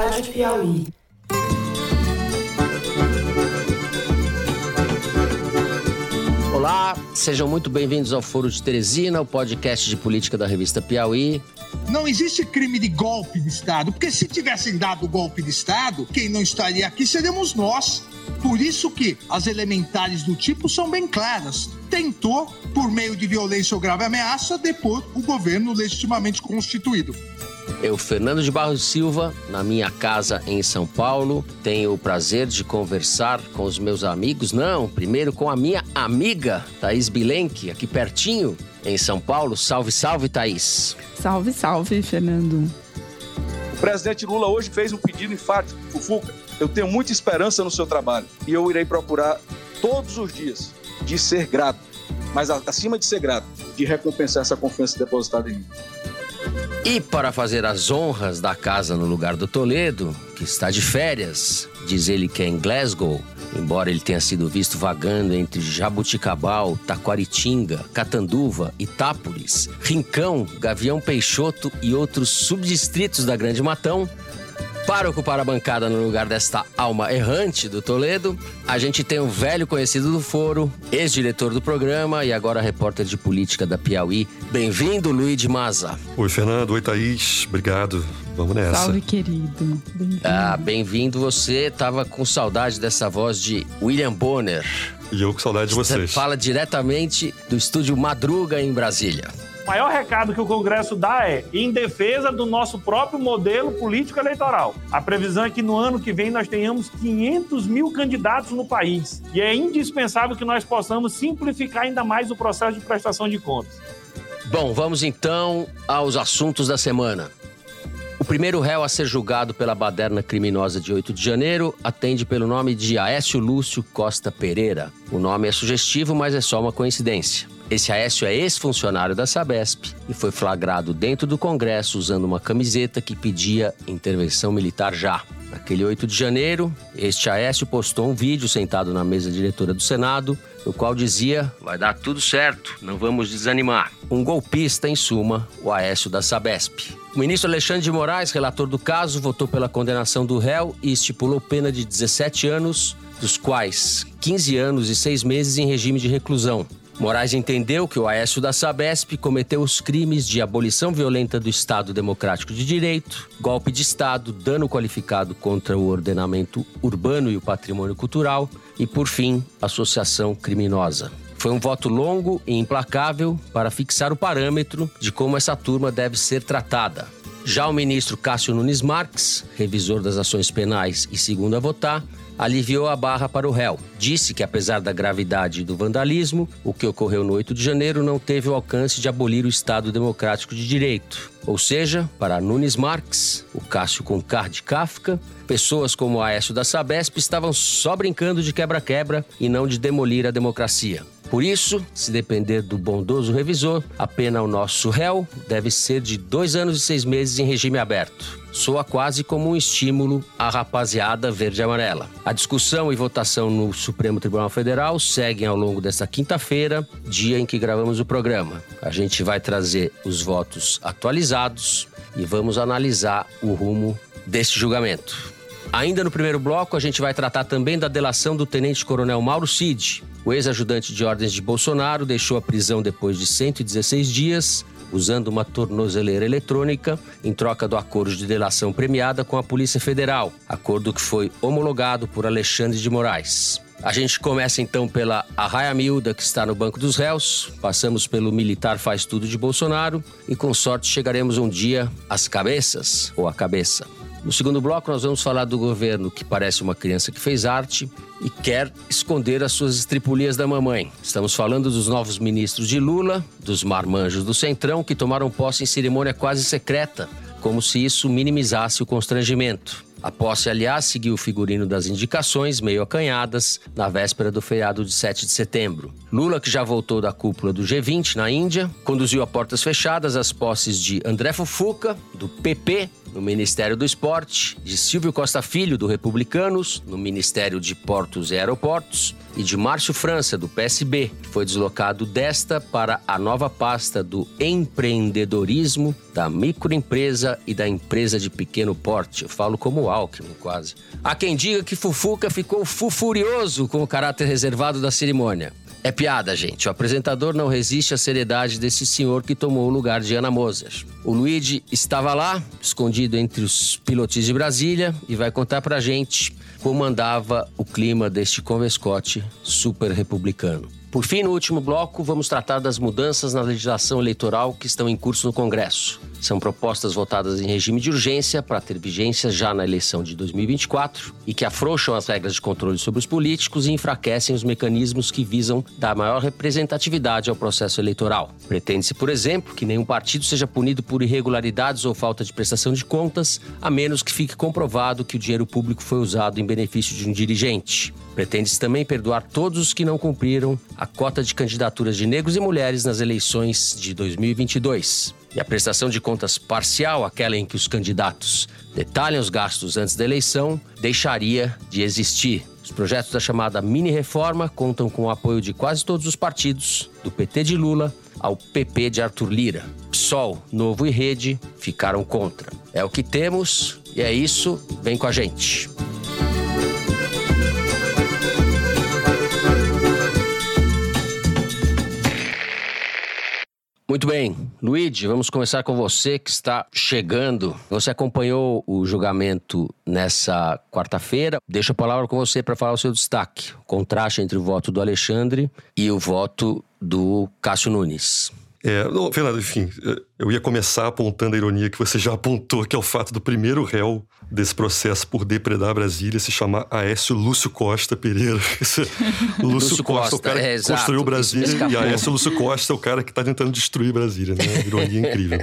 Rádio Piauí. Olá, sejam muito bem-vindos ao Foro de Teresina, o podcast de política da revista Piauí. Não existe crime de golpe de Estado, porque se tivessem dado golpe de Estado, quem não estaria aqui seríamos nós. Por isso que as elementares do tipo são bem claras. Tentou, por meio de violência ou grave ameaça, depor o governo legitimamente constituído. Eu, Fernando de Barros Silva, na minha casa em São Paulo, tenho o prazer de conversar com os meus amigos. Não, primeiro com a minha amiga, Thaís Bilenque, aqui pertinho, em São Paulo. Salve, salve, Thaís. Salve, salve, Fernando. O presidente Lula hoje fez um pedido enfático, Fufuca. Eu tenho muita esperança no seu trabalho e eu irei procurar todos os dias de ser grato, mas acima de ser grato, de recompensar essa confiança depositada em mim. E para fazer as honras da casa no lugar do Toledo, que está de férias, diz ele que é em Glasgow, embora ele tenha sido visto vagando entre Jabuticabal, Taquaritinga, Catanduva, Itápolis, Rincão, Gavião Peixoto e outros subdistritos da Grande Matão, para ocupar a bancada no lugar desta alma errante do Toledo, a gente tem um velho conhecido do foro, ex-diretor do programa e agora repórter de política da Piauí. Bem-vindo, Luiz de Maza. Oi, Fernando. Oi, Thaís. Obrigado. Vamos nessa. Salve, querido. Bem-vindo. Ah, bem-vindo você. Tava com saudade dessa voz de William Bonner. E eu com saudade de vocês. Você fala diretamente do estúdio Madruga, em Brasília. O maior recado que o Congresso dá é em defesa do nosso próprio modelo político eleitoral. A previsão é que no ano que vem nós tenhamos 500 mil candidatos no país. E é indispensável que nós possamos simplificar ainda mais o processo de prestação de contas. Bom, vamos então aos assuntos da semana. O primeiro réu a ser julgado pela baderna criminosa de 8 de janeiro atende pelo nome de Aécio Lúcio Costa Pereira. O nome é sugestivo, mas é só uma coincidência. Esse Aécio é ex-funcionário da Sabesp e foi flagrado dentro do Congresso usando uma camiseta que pedia intervenção militar já. Naquele 8 de janeiro, este Aécio postou um vídeo sentado na mesa diretora do Senado, no qual dizia: Vai dar tudo certo, não vamos desanimar. Um golpista, em suma, o Aécio da Sabesp. O ministro Alexandre de Moraes, relator do caso, votou pela condenação do réu e estipulou pena de 17 anos, dos quais 15 anos e 6 meses em regime de reclusão. Moraes entendeu que o Aécio da Sabesp cometeu os crimes de abolição violenta do Estado Democrático de Direito, golpe de Estado, dano qualificado contra o ordenamento urbano e o patrimônio cultural e, por fim, associação criminosa. Foi um voto longo e implacável para fixar o parâmetro de como essa turma deve ser tratada. Já o ministro Cássio Nunes Marques, revisor das ações penais e segundo a votar, aliviou a barra para o réu. Disse que, apesar da gravidade do vandalismo, o que ocorreu no 8 de janeiro não teve o alcance de abolir o Estado Democrático de Direito. Ou seja, para Nunes Marques, o Cássio Concar de Kafka, pessoas como Aécio da Sabesp estavam só brincando de quebra-quebra e não de demolir a democracia. Por isso, se depender do bondoso revisor, a pena ao nosso réu deve ser de dois anos e seis meses em regime aberto. Soa quase como um estímulo à rapaziada verde e amarela. A discussão e votação no Supremo Tribunal Federal seguem ao longo desta quinta-feira, dia em que gravamos o programa. A gente vai trazer os votos atualizados e vamos analisar o rumo deste julgamento. Ainda no primeiro bloco, a gente vai tratar também da delação do tenente-coronel Mauro Cid. O ex-ajudante de ordens de Bolsonaro deixou a prisão depois de 116 dias, usando uma tornozeleira eletrônica em troca do acordo de delação premiada com a Polícia Federal, acordo que foi homologado por Alexandre de Moraes. A gente começa então pela Arraia Milda, que está no banco dos réus, passamos pelo militar faz tudo de Bolsonaro e com sorte chegaremos um dia às cabeças ou à cabeça. No segundo bloco, nós vamos falar do governo que parece uma criança que fez arte e quer esconder as suas estripulias da mamãe. Estamos falando dos novos ministros de Lula, dos marmanjos do Centrão, que tomaram posse em cerimônia quase secreta, como se isso minimizasse o constrangimento. A posse, aliás, seguiu o figurino das indicações, meio acanhadas, na véspera do feriado de 7 de setembro. Lula, que já voltou da cúpula do G20 na Índia, conduziu a portas fechadas as posses de André Fufuca, do PP, no Ministério do Esporte, de Silvio Costa Filho, do Republicanos, no Ministério de Portos e Aeroportos, e de Márcio França, do PSB, que foi deslocado desta para a nova pasta do empreendedorismo, da microempresa e da empresa de pequeno porte. Eu falo como Alckmin, quase. Há quem diga que Fufuca ficou fufurioso com o caráter reservado da cerimônia. É piada, gente. O apresentador não resiste à seriedade desse senhor que tomou o lugar de Ana Moser. O Luigi estava lá, escondido entre os pilotis de Brasília, e vai contar pra gente como andava o clima deste convescote super republicano. Por fim, no último bloco, vamos tratar das mudanças na legislação eleitoral que estão em curso no Congresso. São propostas votadas em regime de urgência para ter vigência já na eleição de 2024 e que afrouxam as regras de controle sobre os políticos e enfraquecem os mecanismos que visam dar maior representatividade ao processo eleitoral. Pretende-se, por exemplo, que nenhum partido seja punido por irregularidades ou falta de prestação de contas, a menos que fique comprovado que o dinheiro público foi usado em benefício de um dirigente. Pretende-se também perdoar todos os que não cumpriram a cota de candidaturas de negros e mulheres nas eleições de 2022. E a prestação de contas parcial, aquela em que os candidatos detalham os gastos antes da eleição, deixaria de existir. Os projetos da chamada mini-reforma contam com o apoio de quase todos os partidos, do PT de Lula ao PP de Arthur Lira. PSOL, Novo e Rede ficaram contra. É o que temos e é isso. Vem com a gente. Muito bem, Luigi, vamos começar com você que está chegando. Você acompanhou o julgamento nessa quarta-feira. Deixa a palavra com você para falar o seu destaque. O contraste entre o voto do Alexandre e o voto do Cássio Nunes. É, não, Fernando, enfim, eu ia começar apontando a ironia que você já apontou, que é o fato do primeiro réu desse processo por depredar Brasília se chamar Aécio Lúcio Costa Pereira. Lúcio, Lúcio Costa, Costa, o cara que construiu Brasília, e Aécio Lúcio Costa é o cara que está tentando destruir Brasília, né? Ironia incrível.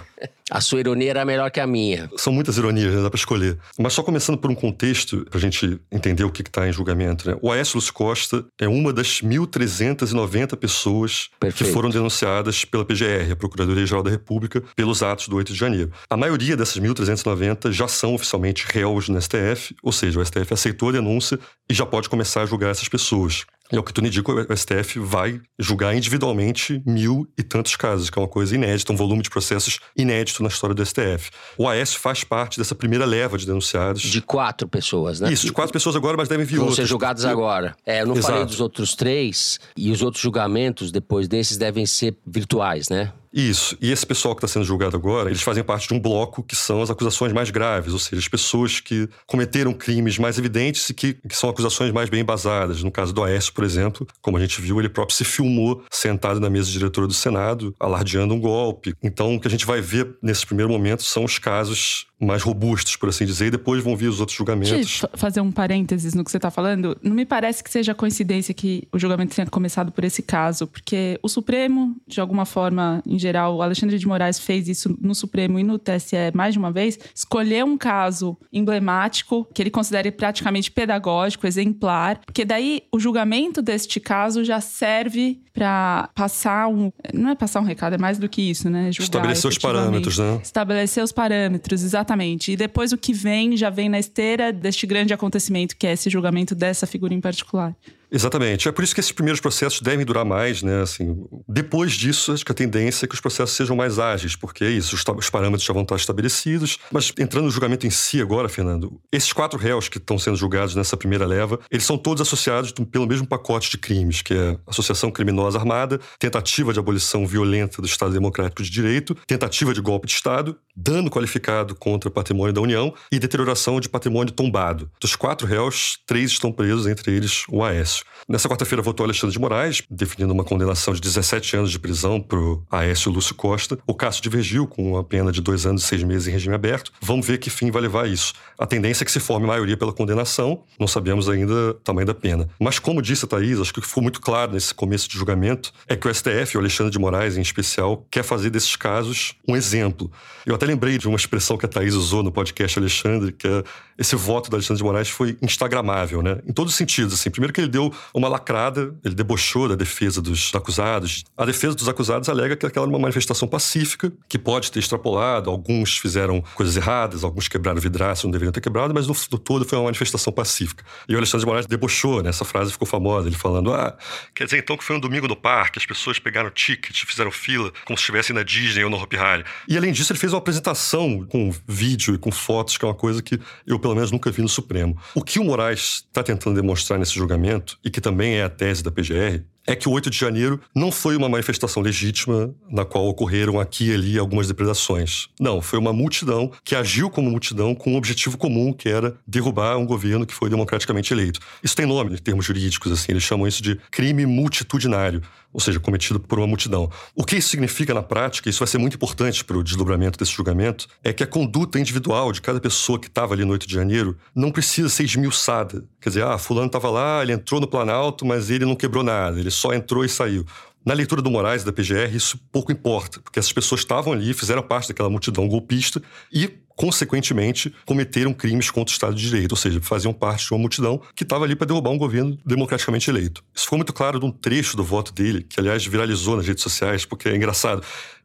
A sua ironia era melhor que a minha. São muitas ironias, né? dá para escolher. Mas só começando por um contexto, para a gente entender o que está em julgamento. Né? O Aécio Lúcio Costa é uma das 1.390 pessoas Perfeito. que foram denunciadas pela PGR, a Procuradoria-Geral da República, pelos atos do 8 de janeiro. A maioria dessas 1.390 já são oficialmente réus no STF, ou seja, o STF aceitou a denúncia e já pode começar a julgar essas pessoas. É o que tu me indica, o STF vai julgar individualmente mil e tantos casos, que é uma coisa inédita, um volume de processos inédito na história do STF. O Aécio faz parte dessa primeira leva de denunciados. De quatro pessoas, né? Isso, de quatro pessoas agora, mas devem vir Vão outros. ser julgados agora. É, eu não Exato. falei dos outros três, e os outros julgamentos depois desses devem ser virtuais, né? Isso. E esse pessoal que está sendo julgado agora, eles fazem parte de um bloco que são as acusações mais graves, ou seja, as pessoas que cometeram crimes mais evidentes e que, que são acusações mais bem embasadas. No caso do Aécio, por exemplo, como a gente viu, ele próprio se filmou sentado na mesa diretora do Senado, alardeando um golpe. Então, o que a gente vai ver nesse primeiro momento são os casos mais robustos, por assim dizer, e depois vão vir os outros julgamentos. Deixa eu fazer um parênteses no que você está falando. Não me parece que seja coincidência que o julgamento tenha começado por esse caso, porque o Supremo, de alguma forma, em geral, o Alexandre de Moraes fez isso no Supremo e no TSE mais de uma vez, escolheu um caso emblemático, que ele considere praticamente pedagógico, exemplar, porque daí o julgamento deste caso já serve para passar um. Não é passar um recado, é mais do que isso, né? Julgar, Estabelecer os parâmetros, né? Estabelecer os parâmetros, exatamente. E depois o que vem já vem na esteira deste grande acontecimento, que é esse julgamento dessa figura em particular. Exatamente. É por isso que esses primeiros processos devem durar mais, né? Assim, depois disso, acho que a tendência é que os processos sejam mais ágeis, porque é isso, os, os parâmetros já vão estar estabelecidos. Mas entrando no julgamento em si agora, Fernando, esses quatro réus que estão sendo julgados nessa primeira leva, eles são todos associados pelo mesmo pacote de crimes, que é associação criminosa armada, tentativa de abolição violenta do Estado Democrático de Direito, tentativa de golpe de Estado, dano qualificado contra o patrimônio da União e deterioração de patrimônio tombado. Dos quatro réus, três estão presos, entre eles o Aécio. Nessa quarta-feira votou Alexandre de Moraes, definindo uma condenação de 17 anos de prisão para o Aécio Lúcio Costa. O Cássio divergiu com uma pena de dois anos e seis meses em regime aberto. Vamos ver que fim vai levar isso. A tendência é que se forme maioria pela condenação, não sabemos ainda o tamanho da pena. Mas como disse a Thaís, acho que ficou muito claro nesse começo de julgamento é que o STF, o Alexandre de Moraes em especial, quer fazer desses casos um exemplo. Eu até lembrei de uma expressão que a Thaís usou no podcast Alexandre, que é esse voto do Alexandre de Moraes foi instagramável, né? Em todos os sentidos, assim. Primeiro que ele deu uma lacrada, ele debochou da defesa dos acusados. A defesa dos acusados alega que aquela era uma manifestação pacífica, que pode ter extrapolado, alguns fizeram coisas erradas, alguns quebraram vidraça, não deveriam ter quebrado, mas no, no todo foi uma manifestação pacífica. E o Alexandre de Moraes debochou, né? Essa frase ficou famosa, ele falando: ah, quer dizer então que foi um domingo no parque, as pessoas pegaram ticket, fizeram fila, como se estivessem na Disney ou no Hopi Hari. E além disso, ele fez uma apresentação com vídeo e com fotos, que é uma coisa que eu, pelo menos, nunca vi no Supremo. O que o Moraes está tentando demonstrar nesse julgamento, e que também é a tese da PGR, é que o 8 de janeiro não foi uma manifestação legítima na qual ocorreram aqui e ali algumas depredações. Não, foi uma multidão que agiu como multidão com um objetivo comum, que era derrubar um governo que foi democraticamente eleito. Isso tem nome em termos jurídicos, assim, eles chamam isso de crime multitudinário ou seja, cometido por uma multidão. O que isso significa na prática, isso vai ser muito importante para o desdobramento desse julgamento, é que a conduta individual de cada pessoa que estava ali no 8 de janeiro não precisa ser esmiuçada. Quer dizer, ah, fulano estava lá, ele entrou no Planalto, mas ele não quebrou nada, ele só entrou e saiu. Na leitura do Moraes da PGR, isso pouco importa, porque essas pessoas estavam ali, fizeram parte daquela multidão golpista e consequentemente, cometeram crimes contra o Estado de Direito, ou seja, faziam parte de uma multidão que estava ali para derrubar um governo democraticamente eleito. Isso ficou muito claro num trecho do voto dele, que aliás viralizou nas redes sociais, porque é engraçado.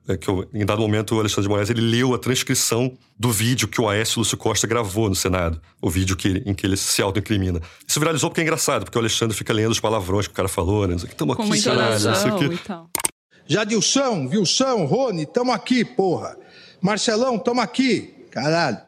É que eu, em dado momento o Alexandre de Moraes ele leu a transcrição do vídeo que o Aécio Lúcio Costa gravou no Senado, o vídeo que, em que ele se autoincrimina. Isso viralizou porque é engraçado, porque o Alexandre fica lendo os palavrões que o cara falou, né? Estamos aqui, Senado, não sei o quê. Jadilson, Wilson, Rony, estamos aqui, porra. Marcelão, estamos aqui. Caralho.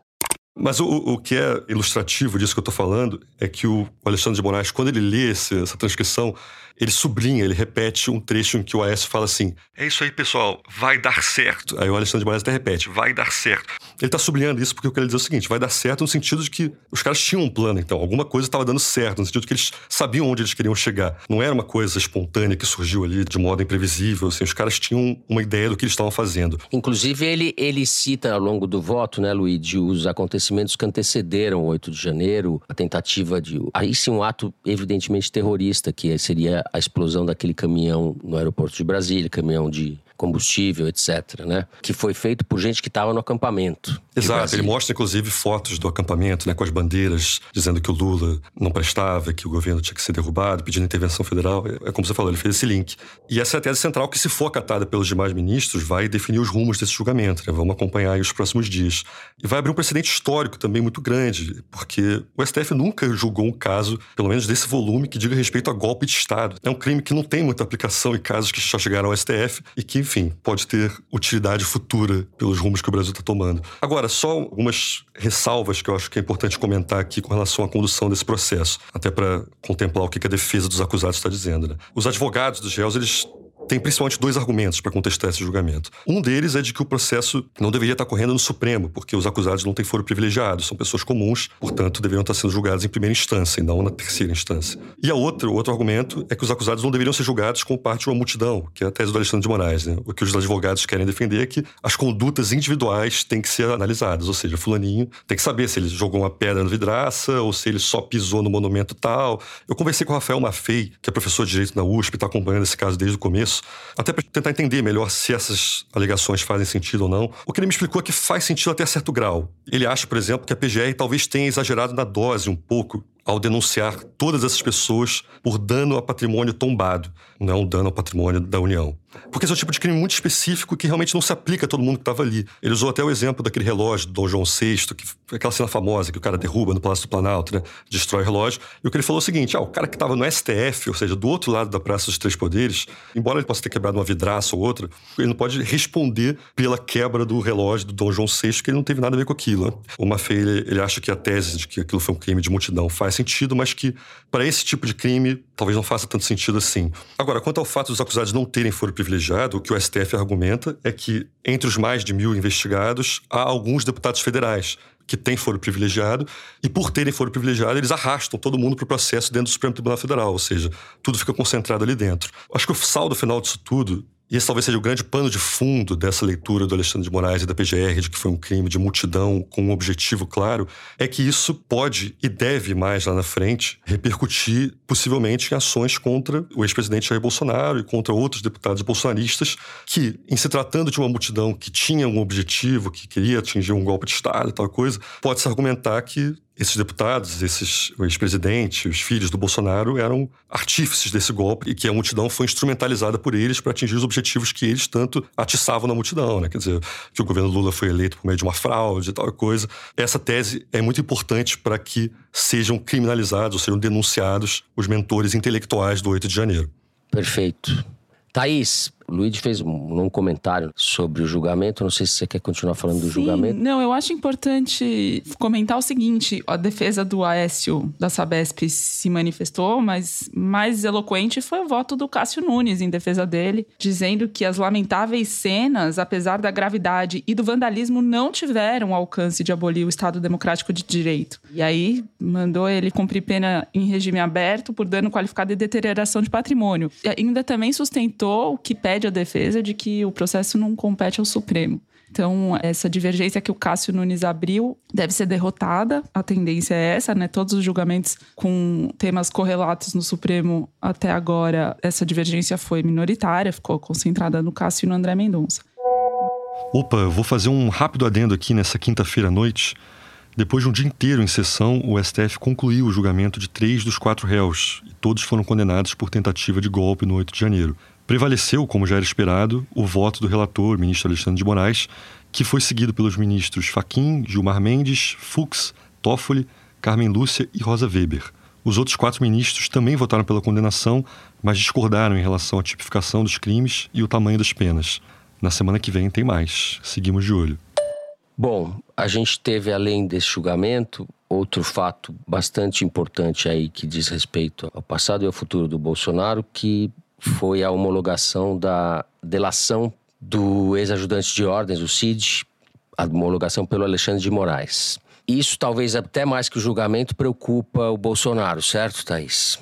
Mas o, o que é ilustrativo disso que eu estou falando é que o Alexandre de Moraes, quando ele lê esse, essa transcrição, ele sublinha, ele repete um trecho em que o Aécio fala assim: É isso aí, pessoal, vai dar certo. Aí o Alexandre de Moraes até repete: vai dar certo. Ele está sublinhando isso porque eu quero dizer o seguinte: vai dar certo no sentido de que os caras tinham um plano, então, alguma coisa estava dando certo, no sentido de que eles sabiam onde eles queriam chegar. Não era uma coisa espontânea que surgiu ali de modo imprevisível, assim, os caras tinham uma ideia do que eles estavam fazendo. Inclusive, ele, ele cita ao longo do voto, né, Luiz, os acontecimentos que antecederam o 8 de janeiro, a tentativa de. Aí sim, um ato evidentemente terrorista, que seria a explosão daquele caminhão no aeroporto de Brasília, caminhão de combustível, etc., né? Que foi feito por gente que estava no acampamento. Exato, ele mostra inclusive fotos do acampamento, né, com as bandeiras dizendo que o Lula não prestava, que o governo tinha que ser derrubado, pedindo intervenção federal. É, é como você falou, ele fez esse link. E essa é a tese central que, se for acatada pelos demais ministros, vai definir os rumos desse julgamento. Né? Vamos acompanhar os próximos dias. E vai abrir um precedente histórico também muito grande, porque o STF nunca julgou um caso, pelo menos desse volume, que diga respeito a golpe de Estado. É um crime que não tem muita aplicação em casos que já chegaram ao STF e que, enfim, pode ter utilidade futura pelos rumos que o Brasil está tomando. Agora, só algumas ressalvas que eu acho que é importante comentar aqui com relação à condução desse processo, até para contemplar o que a defesa dos acusados está dizendo. Né? Os advogados dos réus, eles tem principalmente dois argumentos para contestar esse julgamento. Um deles é de que o processo não deveria estar correndo no Supremo, porque os acusados não têm foro privilegiado, são pessoas comuns, portanto, deveriam estar sendo julgados em primeira instância e não na terceira instância. E a outra, o outro argumento é que os acusados não deveriam ser julgados como parte de uma multidão, que é a tese do Alexandre de Moraes. Né? O que os advogados querem defender é que as condutas individuais têm que ser analisadas, ou seja, fulaninho tem que saber se ele jogou uma pedra no vidraça ou se ele só pisou no monumento tal. Eu conversei com o Rafael Maffei, que é professor de Direito na USP, está acompanhando esse caso desde o começo, até para tentar entender melhor se essas alegações fazem sentido ou não. O que ele me explicou é que faz sentido até certo grau. Ele acha, por exemplo, que a PGR talvez tenha exagerado na dose um pouco ao denunciar todas essas pessoas por dano a patrimônio tombado, não um dano ao patrimônio da União. Porque esse é um tipo de crime muito específico que realmente não se aplica a todo mundo que estava ali. Ele usou até o exemplo daquele relógio do Dom João VI, que aquela cena famosa que o cara derruba no Palácio do Planalto, né? Destrói o relógio. E o que ele falou é o seguinte: ah, o cara que estava no STF, ou seja, do outro lado da Praça dos Três Poderes, embora ele possa ter quebrado uma vidraça ou outra, ele não pode responder pela quebra do relógio do Dom João VI, que ele não teve nada a ver com aquilo. Né? O Maffei, ele, ele acha que a tese de que aquilo foi um crime de multidão faz sentido, mas que para esse tipo de crime talvez não faça tanto sentido assim. Agora, quanto ao fato dos acusados não terem foro privilegiado, o que o STF argumenta é que entre os mais de mil investigados há alguns deputados federais que têm foro privilegiado, e por terem foro privilegiado, eles arrastam todo mundo para o processo dentro do Supremo Tribunal Federal, ou seja, tudo fica concentrado ali dentro. Acho que o saldo final disso tudo e esse talvez seja o grande pano de fundo dessa leitura do Alexandre de Moraes e da PGR, de que foi um crime de multidão com um objetivo claro, é que isso pode e deve mais lá na frente repercutir possivelmente em ações contra o ex-presidente Jair Bolsonaro e contra outros deputados bolsonaristas que, em se tratando de uma multidão que tinha um objetivo, que queria atingir um golpe de Estado e tal coisa, pode-se argumentar que esses deputados, esses ex-presidentes, os filhos do Bolsonaro eram artífices desse golpe e que a multidão foi instrumentalizada por eles para atingir os objetivos que eles tanto atiçavam na multidão, né? Quer dizer, que o governo Lula foi eleito por meio de uma fraude e tal coisa. Essa tese é muito importante para que sejam criminalizados, ou sejam denunciados os mentores intelectuais do 8 de janeiro. Perfeito. Thaís, Luiz fez um, um, comentário sobre o julgamento. Não sei se você quer continuar falando do Sim, julgamento. Não, eu acho importante comentar o seguinte: a defesa do Aécio da Sabesp se manifestou, mas mais eloquente foi o voto do Cássio Nunes em defesa dele, dizendo que as lamentáveis cenas, apesar da gravidade e do vandalismo, não tiveram alcance de abolir o Estado Democrático de Direito. E aí mandou ele cumprir pena em regime aberto por dano qualificado e deterioração de patrimônio. E ainda também sustentou que pede pede a defesa de que o processo não compete ao Supremo. Então, essa divergência que o Cássio Nunes abriu deve ser derrotada. A tendência é essa, né? Todos os julgamentos com temas correlatos no Supremo até agora, essa divergência foi minoritária, ficou concentrada no Cássio e no André Mendonça. Opa, vou fazer um rápido adendo aqui nessa quinta-feira à noite. Depois de um dia inteiro em sessão, o STF concluiu o julgamento de três dos quatro réus e todos foram condenados por tentativa de golpe no 8 de janeiro. Prevaleceu, como já era esperado, o voto do relator, ministro Alexandre de Moraes, que foi seguido pelos ministros Faquim, Gilmar Mendes, Fux, Toffoli, Carmen Lúcia e Rosa Weber. Os outros quatro ministros também votaram pela condenação, mas discordaram em relação à tipificação dos crimes e o tamanho das penas. Na semana que vem tem mais. Seguimos de olho. Bom, a gente teve, além desse julgamento, outro fato bastante importante aí que diz respeito ao passado e ao futuro do Bolsonaro, que foi a homologação da delação do ex-ajudante de ordens, o CID, a homologação pelo Alexandre de Moraes. Isso, talvez até mais que o julgamento, preocupa o Bolsonaro, certo, Thaís?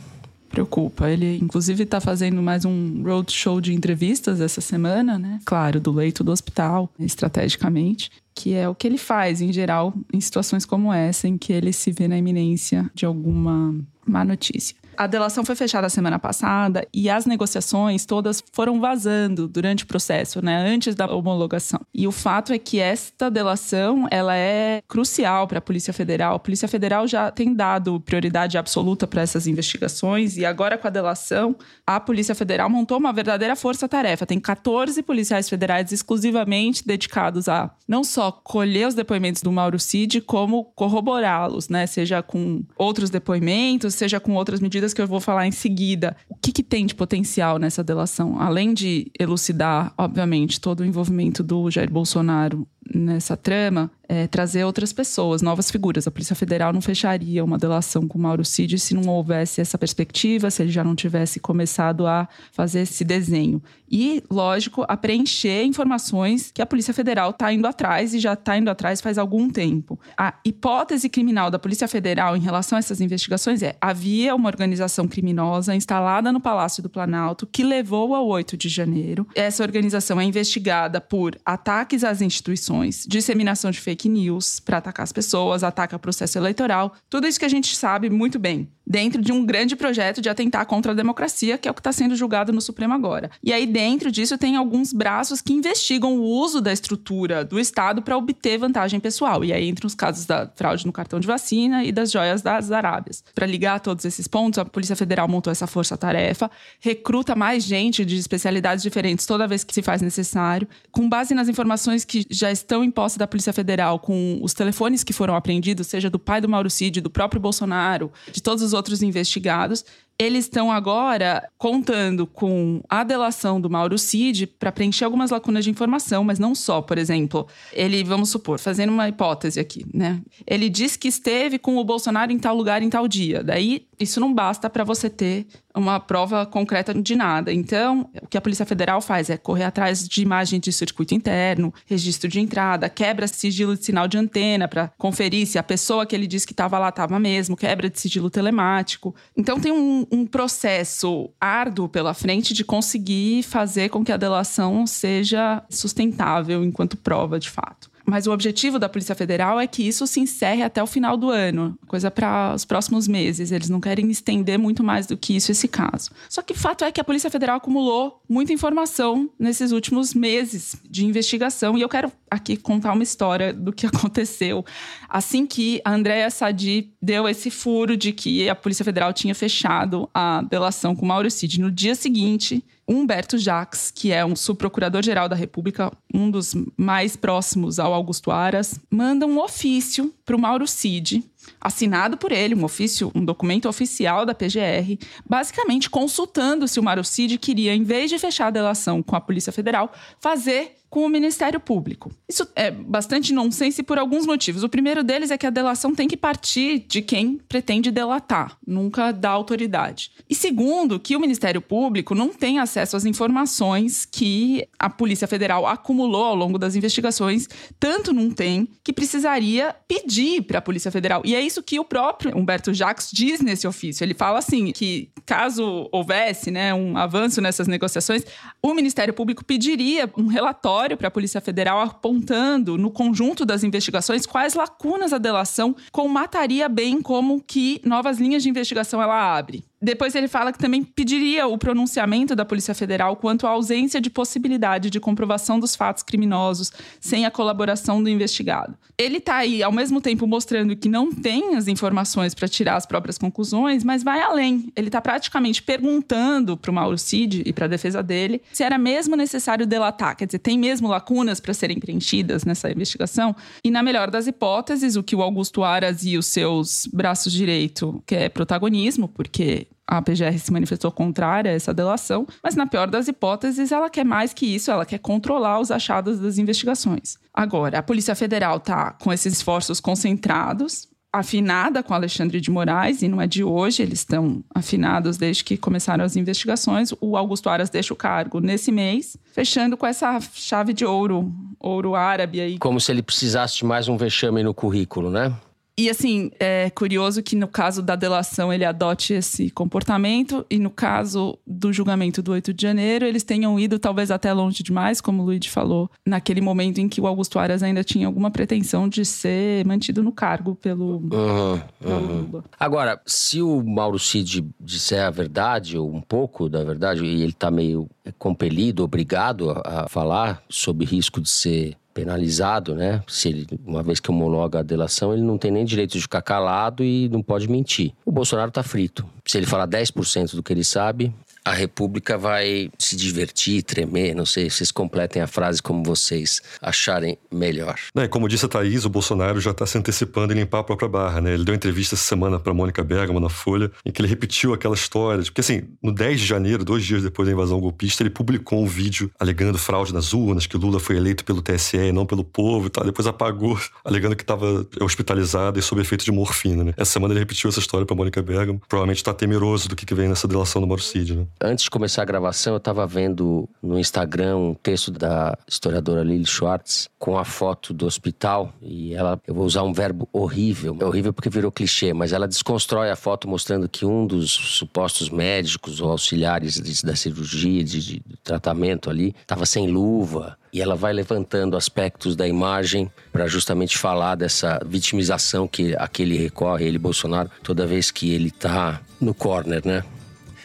Preocupa. Ele, inclusive, está fazendo mais um roadshow de entrevistas essa semana, né? Claro, do leito do hospital, estrategicamente, que é o que ele faz, em geral, em situações como essa, em que ele se vê na iminência de alguma má notícia. A delação foi fechada semana passada e as negociações todas foram vazando durante o processo, né, antes da homologação. E o fato é que esta delação, ela é crucial para a Polícia Federal. A Polícia Federal já tem dado prioridade absoluta para essas investigações e agora com a delação, a Polícia Federal montou uma verdadeira força-tarefa. Tem 14 policiais federais exclusivamente dedicados a não só colher os depoimentos do Mauro Cid, como corroborá-los, né, seja com outros depoimentos, seja com outras medidas medidas que eu vou falar em seguida. O que, que tem de potencial nessa delação? Além de elucidar, obviamente, todo o envolvimento do Jair Bolsonaro nessa trama, é, trazer outras pessoas, novas figuras. A Polícia Federal não fecharia uma delação com Mauro Cid se não houvesse essa perspectiva, se ele já não tivesse começado a fazer esse desenho. E, lógico, a preencher informações que a Polícia Federal está indo atrás e já está indo atrás faz algum tempo. A hipótese criminal da Polícia Federal em relação a essas investigações é: havia uma organização criminosa instalada no Palácio do Planalto que levou ao 8 de janeiro. Essa organização é investigada por ataques às instituições, disseminação de fake news para atacar as pessoas, ataque ao processo eleitoral, tudo isso que a gente sabe muito bem dentro de um grande projeto de atentar contra a democracia, que é o que está sendo julgado no Supremo agora. E aí, dentro disso, tem alguns braços que investigam o uso da estrutura do Estado para obter vantagem pessoal. E aí entram os casos da fraude no cartão de vacina e das joias das Arábias. Para ligar todos esses pontos, a Polícia Federal montou essa força-tarefa, recruta mais gente de especialidades diferentes toda vez que se faz necessário, com base nas informações que já estão em posse da Polícia Federal, com os telefones que foram apreendidos, seja do pai do Mauro Cid, do próprio Bolsonaro, de todos os os outros investigados. Eles estão agora contando com a delação do Mauro Cid para preencher algumas lacunas de informação, mas não só. Por exemplo, ele, vamos supor, fazendo uma hipótese aqui, né? Ele diz que esteve com o Bolsonaro em tal lugar em tal dia. Daí, isso não basta para você ter uma prova concreta de nada. Então, o que a Polícia Federal faz é correr atrás de imagens de circuito interno, registro de entrada, quebra sigilo de sinal de antena para conferir se a pessoa que ele disse que estava lá estava mesmo, quebra de sigilo telemático. Então, tem um, um processo árduo pela frente de conseguir fazer com que a delação seja sustentável enquanto prova de fato. Mas o objetivo da Polícia Federal é que isso se encerre até o final do ano. coisa para os próximos meses. Eles não querem estender muito mais do que isso esse caso. Só que fato é que a Polícia Federal acumulou muita informação nesses últimos meses de investigação e eu quero aqui contar uma história do que aconteceu assim que a Andréa Sadi deu esse furo de que a Polícia Federal tinha fechado a delação com Mauro Cid. No dia seguinte, Humberto Jacques, que é um subprocurador-geral da República, um dos mais próximos ao Augusto Aras, manda um ofício para o Mauro Cid, assinado por ele, um ofício, um documento oficial da PGR, basicamente consultando se o Mauro Cid queria, em vez de fechar a delação com a Polícia Federal, fazer com o Ministério Público. Isso é bastante nonsense por alguns motivos. O primeiro deles é que a delação tem que partir de quem pretende delatar, nunca da autoridade. E segundo, que o Ministério Público não tem acesso às informações que a Polícia Federal acumulou ao longo das investigações, tanto não tem que precisaria pedir para a Polícia Federal. E é isso que o próprio Humberto Jacques diz nesse ofício. Ele fala assim que caso houvesse, né, um avanço nessas negociações, o Ministério Público pediria um relatório para a Polícia Federal apontando, no conjunto das investigações, quais lacunas a delação colmataria bem como que novas linhas de investigação ela abre. Depois ele fala que também pediria o pronunciamento da Polícia Federal quanto à ausência de possibilidade de comprovação dos fatos criminosos sem a colaboração do investigado. Ele está aí, ao mesmo tempo, mostrando que não tem as informações para tirar as próprias conclusões, mas vai além. Ele está praticamente perguntando para o Mauro Cid e para a defesa dele se era mesmo necessário delatar. Quer dizer, tem mesmo lacunas para serem preenchidas nessa investigação? E, na melhor das hipóteses, o que o Augusto Aras e os seus braços direito quer protagonismo, porque a PGR se manifestou contrária a essa delação, mas na pior das hipóteses, ela quer mais que isso, ela quer controlar os achados das investigações. Agora, a Polícia Federal está com esses esforços concentrados, afinada com Alexandre de Moraes, e não é de hoje, eles estão afinados desde que começaram as investigações. O Augusto Aras deixa o cargo nesse mês, fechando com essa chave de ouro, ouro árabe aí. Como se ele precisasse de mais um vexame no currículo, né? E assim, é curioso que no caso da delação ele adote esse comportamento, e no caso do julgamento do 8 de janeiro, eles tenham ido talvez até longe demais, como o Luigi falou, naquele momento em que o Augusto Aras ainda tinha alguma pretensão de ser mantido no cargo pelo, uhum, uhum. Lula. Agora, se o Mauro Cid disser a verdade, ou um pouco da verdade, e ele está meio compelido, obrigado a falar sob risco de ser penalizado, né? Se ele, uma vez que homologa a delação, ele não tem nem direito de ficar calado e não pode mentir. O Bolsonaro tá frito. Se ele falar 10% do que ele sabe, a República vai se divertir, tremer, não sei, vocês completem a frase como vocês acharem melhor. É, como disse a Thaís, o Bolsonaro já está se antecipando em limpar a própria barra, né? Ele deu entrevista essa semana para Mônica Bergamo na Folha, em que ele repetiu aquela história. Porque assim, no 10 de janeiro, dois dias depois da invasão golpista, ele publicou um vídeo alegando fraude nas urnas, que Lula foi eleito pelo TSE não pelo povo e tal. Depois apagou, alegando que estava hospitalizado e sob efeito de morfina, né? Essa semana ele repetiu essa história para Mônica Bergamo. Provavelmente está temeroso do que vem nessa delação do Mauro Cid, né? Antes de começar a gravação, eu estava vendo no Instagram um texto da historiadora Lily Schwartz com a foto do hospital e ela, eu vou usar um verbo horrível, é horrível porque virou clichê, mas ela desconstrói a foto mostrando que um dos supostos médicos ou auxiliares de, da cirurgia, de, de tratamento ali, estava sem luva, e ela vai levantando aspectos da imagem para justamente falar dessa vitimização que aquele recorre, ele Bolsonaro, toda vez que ele está no corner, né?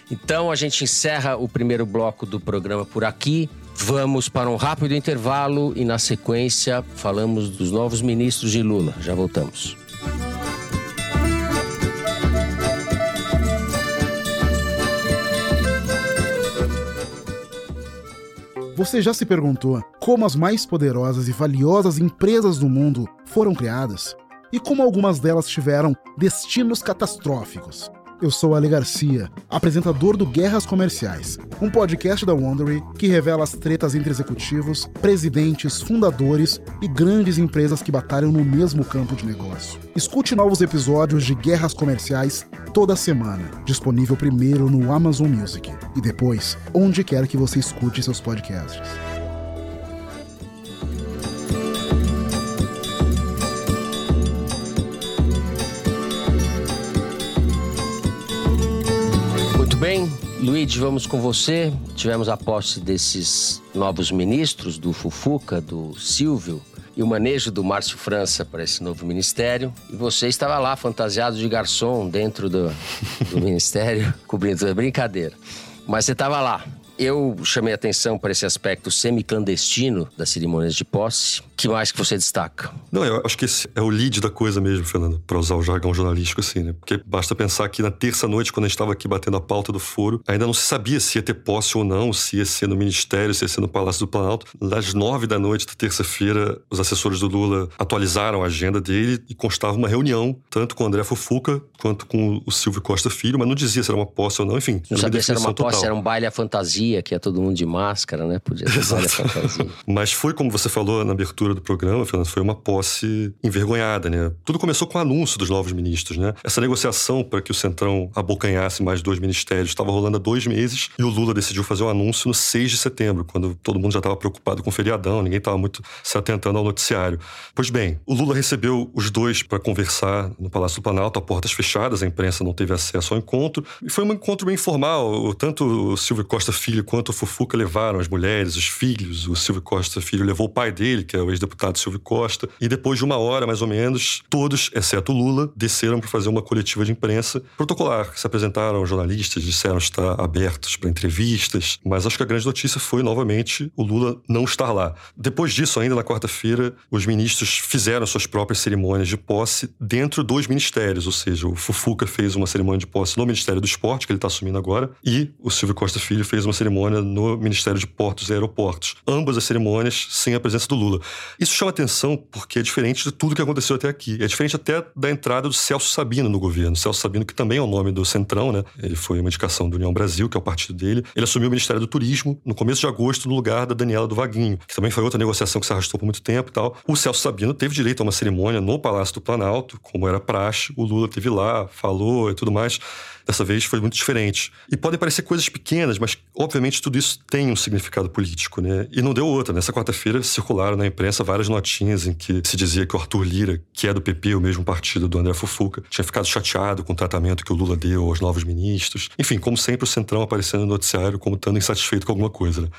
Então a gente encerra o primeiro bloco do programa por aqui. Vamos para um rápido intervalo e na sequência falamos dos novos ministros de Lula. Já voltamos. Você já se perguntou como as mais poderosas e valiosas empresas do mundo foram criadas? E como algumas delas tiveram destinos catastróficos? Eu sou Ale Garcia, apresentador do Guerras Comerciais, um podcast da Wondery que revela as tretas entre executivos, presidentes, fundadores e grandes empresas que batalham no mesmo campo de negócio. Escute novos episódios de Guerras Comerciais toda semana, disponível primeiro no Amazon Music e depois onde quer que você escute seus podcasts. Bem, Luigi, vamos com você. Tivemos a posse desses novos ministros, do Fufuca, do Silvio e o manejo do Márcio França para esse novo ministério. E você estava lá fantasiado de garçom dentro do, do ministério, cobrindo toda brincadeira. Mas você estava lá. Eu chamei atenção para esse aspecto semi-clandestino das cerimônias de posse. que mais que você destaca? Não, eu acho que esse é o lead da coisa mesmo, Fernando, para usar o jargão jornalístico assim, né? Porque basta pensar que na terça-noite, quando a gente estava aqui batendo a pauta do foro, ainda não se sabia se ia ter posse ou não, se ia ser no Ministério, se ia ser no Palácio do Planalto. Das nove da noite da terça-feira, os assessores do Lula atualizaram a agenda dele e constava uma reunião, tanto com o André Fufuca quanto com o Silvio Costa Filho, mas não dizia se era uma posse ou não, enfim. Não sabia se era uma posse, era um baile à fantasia, que é todo mundo de máscara, né? Podia ser fantasia. Mas foi, como você falou na abertura do programa, Fernando, foi uma posse envergonhada, né? Tudo começou com o anúncio dos novos ministros, né? Essa negociação para que o Centrão abocanhasse mais dois ministérios estava rolando há dois meses e o Lula decidiu fazer o um anúncio no 6 de setembro, quando todo mundo já estava preocupado com o feriadão, ninguém estava muito se atentando ao noticiário. Pois bem, o Lula recebeu os dois para conversar no Palácio do Planalto, a portas fechadas, a imprensa não teve acesso ao encontro. E foi um encontro bem informal. Tanto o Silvio Costa Filho quanto o Fufuca levaram as mulheres, os filhos. O Silvio Costa Filho levou o pai dele, que é o ex-deputado Silvio Costa. E depois de uma hora, mais ou menos, todos, exceto Lula, desceram para fazer uma coletiva de imprensa protocolar. Se apresentaram jornalistas, disseram estar abertos para entrevistas. Mas acho que a grande notícia foi, novamente, o Lula não estar lá. Depois disso, ainda na quarta-feira, os ministros fizeram suas próprias cerimônias de posse dentro dos ministérios, ou seja, o Fufuca fez uma cerimônia de posse no Ministério do Esporte, que ele está assumindo agora, e o Silvio Costa Filho fez uma cerimônia no Ministério de Portos e Aeroportos. Ambas as cerimônias sem a presença do Lula. Isso chama atenção porque é diferente de tudo que aconteceu até aqui. É diferente até da entrada do Celso Sabino no governo. Celso Sabino, que também é o nome do Centrão, né? Ele foi uma indicação do União Brasil, que é o partido dele. Ele assumiu o Ministério do Turismo no começo de agosto, no lugar da Daniela do Vaguinho, que também foi outra negociação que se arrastou por muito tempo e tal. O Celso Sabino teve direito a uma cerimônia no Palácio do Planalto, como era praxe. O Lula teve lá, falou e tudo mais. Dessa vez foi muito diferente. E podem parecer coisas pequenas, mas obviamente tudo isso tem um significado político, né? E não deu outra. Nessa quarta-feira circularam na imprensa várias notinhas em que se dizia que o Arthur Lira, que é do PP, o mesmo partido do André Fufuca, tinha ficado chateado com o tratamento que o Lula deu aos novos ministros. Enfim, como sempre, o Centrão aparecendo no noticiário como estando insatisfeito com alguma coisa, né?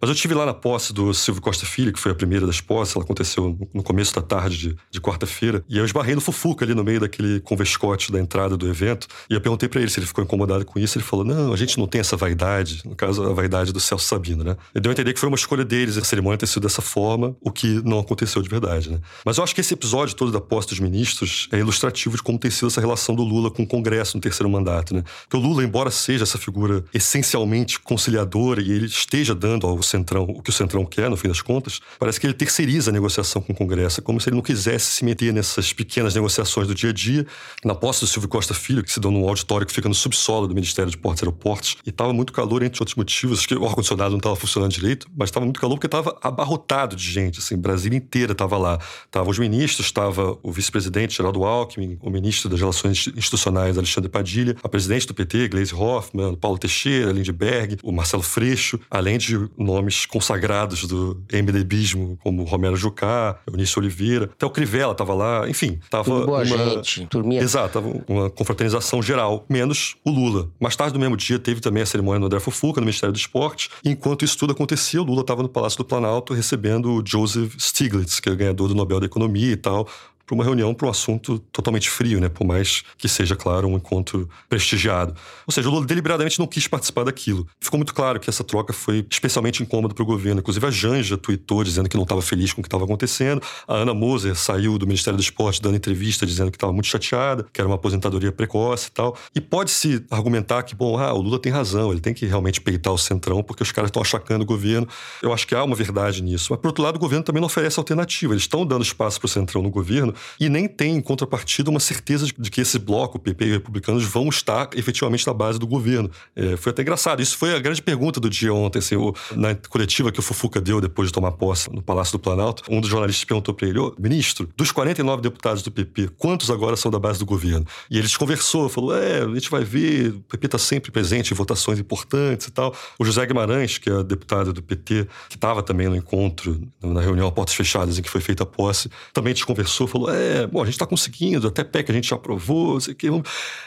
Mas eu tive lá na posse do Silvio Costa Filho, que foi a primeira das posses, ela aconteceu no começo da tarde de, de quarta-feira, e eu esbarrei no Fufuca ali no meio daquele convescote da entrada do evento, e eu perguntei para ele se ele ficou incomodado com isso, ele falou, não, a gente não tem essa vaidade, no caso, a vaidade do Celso Sabino, né? Ele deu a entender que foi uma escolha deles a cerimônia ter sido dessa forma, o que não aconteceu de verdade, né? Mas eu acho que esse episódio todo da posse dos ministros é ilustrativo de como tem sido essa relação do Lula com o Congresso no terceiro mandato, né? Porque o Lula, embora seja essa figura essencialmente conciliadora e ele esteja dando ao Centrão o que o Centrão quer, no fim das contas, parece que ele terceiriza a negociação com o Congresso, é como se ele não quisesse se meter nessas pequenas negociações do dia a dia. Na posse do Silvio Costa Filho, que se deu num auditório que fica no subsolo do Ministério de Portos e Aeroportos, e estava muito calor, entre outros motivos, que o ar-condicionado não estava funcionando direito, mas estava muito calor porque estava abarrotado de gente, assim, Brasília inteira estava lá. Estavam os ministros, estava o vice-presidente Geraldo Alckmin, o ministro das Relações Institucionais Alexandre Padilha, a presidente do PT, Gleisi Hoffmann, Paulo Teixeira, Lindbergh, o Marcelo Freixo, além de nomes consagrados do MDBismo, como Romero Jucá, Eunício Oliveira, até o Crivella estava lá, enfim, tava Tudo boa uma... gente, turminha. Exato, tava uma confraternização geral, menos o Lula. Mais tarde, no mesmo dia, teve também a cerimônia no André Fufuca, no Ministério do Esporte. Enquanto isso tudo acontecia, o Lula estava no Palácio do Planalto recebendo o Joseph Stiglitz, que é ganhador do Nobel da Economia e tal, para uma reunião para um assunto totalmente frio, né? Por mais que seja, claro, um encontro prestigiado. Ou seja, o Lula deliberadamente não quis participar daquilo. Ficou muito claro que essa troca foi especialmente incômoda para o governo. Inclusive, a Janja tweetou dizendo que não estava feliz com o que estava acontecendo. A Ana Moser saiu do Ministério do Esporte dando entrevista dizendo que estava muito chateada, que era uma aposentadoria precoce e tal. E pode-se argumentar que, bom, ah, o Lula tem razão, ele tem que realmente peitar o centrão porque os caras estão achacando o governo. Eu acho que há uma verdade nisso. Mas, por outro lado, o governo também não oferece alternativa. Eles estão dando espaço para o centrão no governo e nem tem, em contrapartida, uma certeza de que esse bloco, o PP e republicanos, vão estar efetivamente na base do governo. É, foi até engraçado. Isso foi a grande pergunta do dia ontem. Assim, o, na coletiva que o Fufuca deu depois de tomar posse no Palácio do Planalto, um dos jornalistas perguntou para ele: ministro, dos 49 deputados do PP, quantos agora são da base do governo? E ele conversou, falou: é, a gente vai ver, o PP está sempre presente em votações importantes e tal. O José Guimarães, que é deputado do PT, que estava também no encontro, na reunião a portas fechadas em que foi feita a posse, também desconversou, falou: é, bom, a gente está conseguindo, até PEC a gente já aprovou, sei que.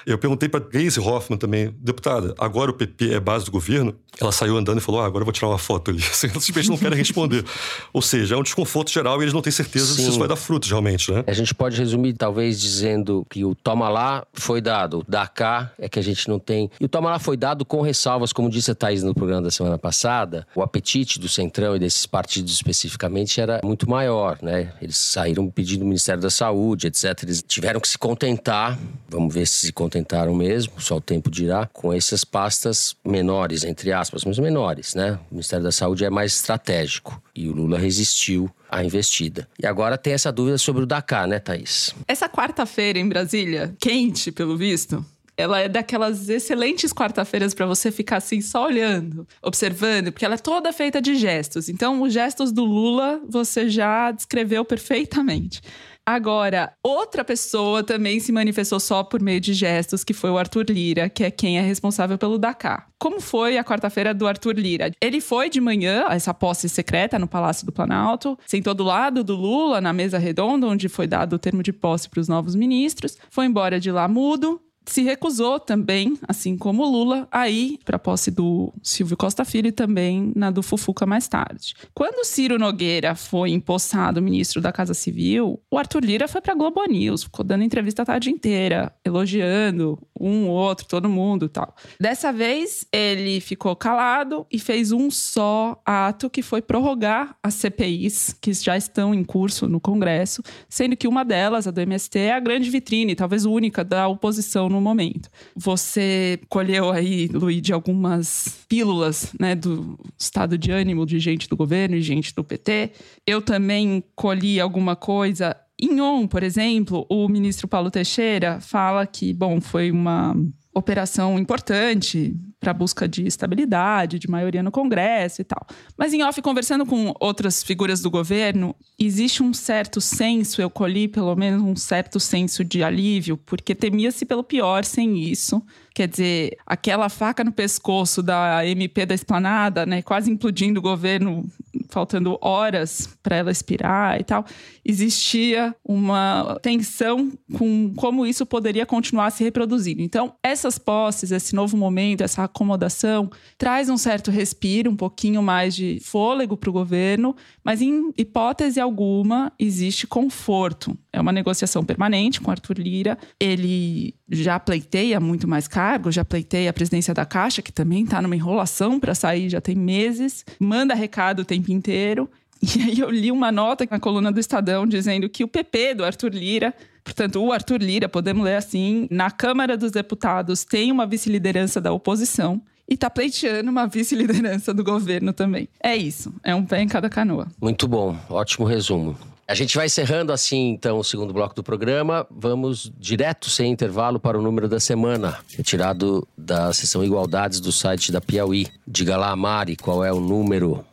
Eu perguntei para Grace Hoffman também, deputada, agora o PP é base do governo? Ela saiu andando e falou, ah, agora eu vou tirar uma foto ali. Simplesmente não querem responder. Ou seja, é um desconforto geral e eles não têm certeza Sim. se isso vai dar frutos realmente, né? A gente pode resumir, talvez, dizendo que o toma lá foi dado, o da cá é que a gente não tem. E o toma lá foi dado com ressalvas, como disse a Thaís no programa da semana passada, o apetite do Centrão e desses partidos especificamente era muito maior, né? Eles saíram pedindo o Ministério da Saúde, etc. Eles tiveram que se contentar, vamos ver se se contentaram mesmo, só o tempo dirá, com essas pastas menores, entre aspas, mas menores, né? O Ministério da Saúde é mais estratégico e o Lula resistiu à investida. E agora tem essa dúvida sobre o Dakar, né, Thaís? Essa quarta-feira em Brasília, quente pelo visto, ela é daquelas excelentes quarta-feiras para você ficar assim só olhando, observando, porque ela é toda feita de gestos. Então, os gestos do Lula você já descreveu perfeitamente. Agora, outra pessoa também se manifestou só por meio de gestos, que foi o Arthur Lira, que é quem é responsável pelo Dakar. Como foi a quarta-feira do Arthur Lira? Ele foi de manhã a essa posse secreta no Palácio do Planalto, sentou do lado do Lula na mesa redonda, onde foi dado o termo de posse para os novos ministros, foi embora de lá mudo, se recusou também, assim como Lula, a ir para posse do Silvio Costa Filho e também na do Fufuca mais tarde. Quando Ciro Nogueira foi empossado ministro da Casa Civil, o Arthur Lira foi para Globo News, ficou dando entrevista a tarde inteira, elogiando um, outro, todo mundo tal. Dessa vez, ele ficou calado e fez um só ato que foi prorrogar as CPIs que já estão em curso no Congresso, sendo que uma delas, a do MST, é a grande vitrine, talvez única da oposição no momento. Você colheu aí, Luiz, algumas pílulas né, do estado de ânimo de gente do governo e gente do PT. Eu também colhi alguma coisa em ON, por exemplo, o ministro Paulo Teixeira fala que, bom, foi uma operação importante para busca de estabilidade, de maioria no Congresso e tal. Mas em off, conversando com outras figuras do governo, existe um certo senso, eu colhi pelo menos um certo senso de alívio, porque temia-se pelo pior sem isso. Quer dizer, aquela faca no pescoço da MP da Esplanada, né, quase implodindo o governo, faltando horas para ela expirar e tal, existia uma tensão com como isso poderia continuar se reproduzindo. Então, essas posses, esse novo momento, essa acomodação, traz um certo respiro, um pouquinho mais de fôlego para o governo, mas em hipótese alguma existe conforto. É uma negociação permanente com Arthur Lira. Ele já pleiteia muito mais cargos, já pleiteia a presidência da Caixa, que também está numa enrolação para sair já tem meses, manda recado o tempo inteiro. E aí eu li uma nota na coluna do Estadão dizendo que o PP do Arthur Lira Portanto, o Arthur Lira, podemos ler assim, na Câmara dos Deputados tem uma vice-liderança da oposição e está pleiteando uma vice-liderança do governo também. É isso, é um pé em cada canoa. Muito bom, ótimo resumo. A gente vai encerrando assim, então, o segundo bloco do programa. Vamos direto, sem intervalo, para o número da semana, retirado da seção Igualdades do site da Piauí. Diga lá, Mari, qual é o número?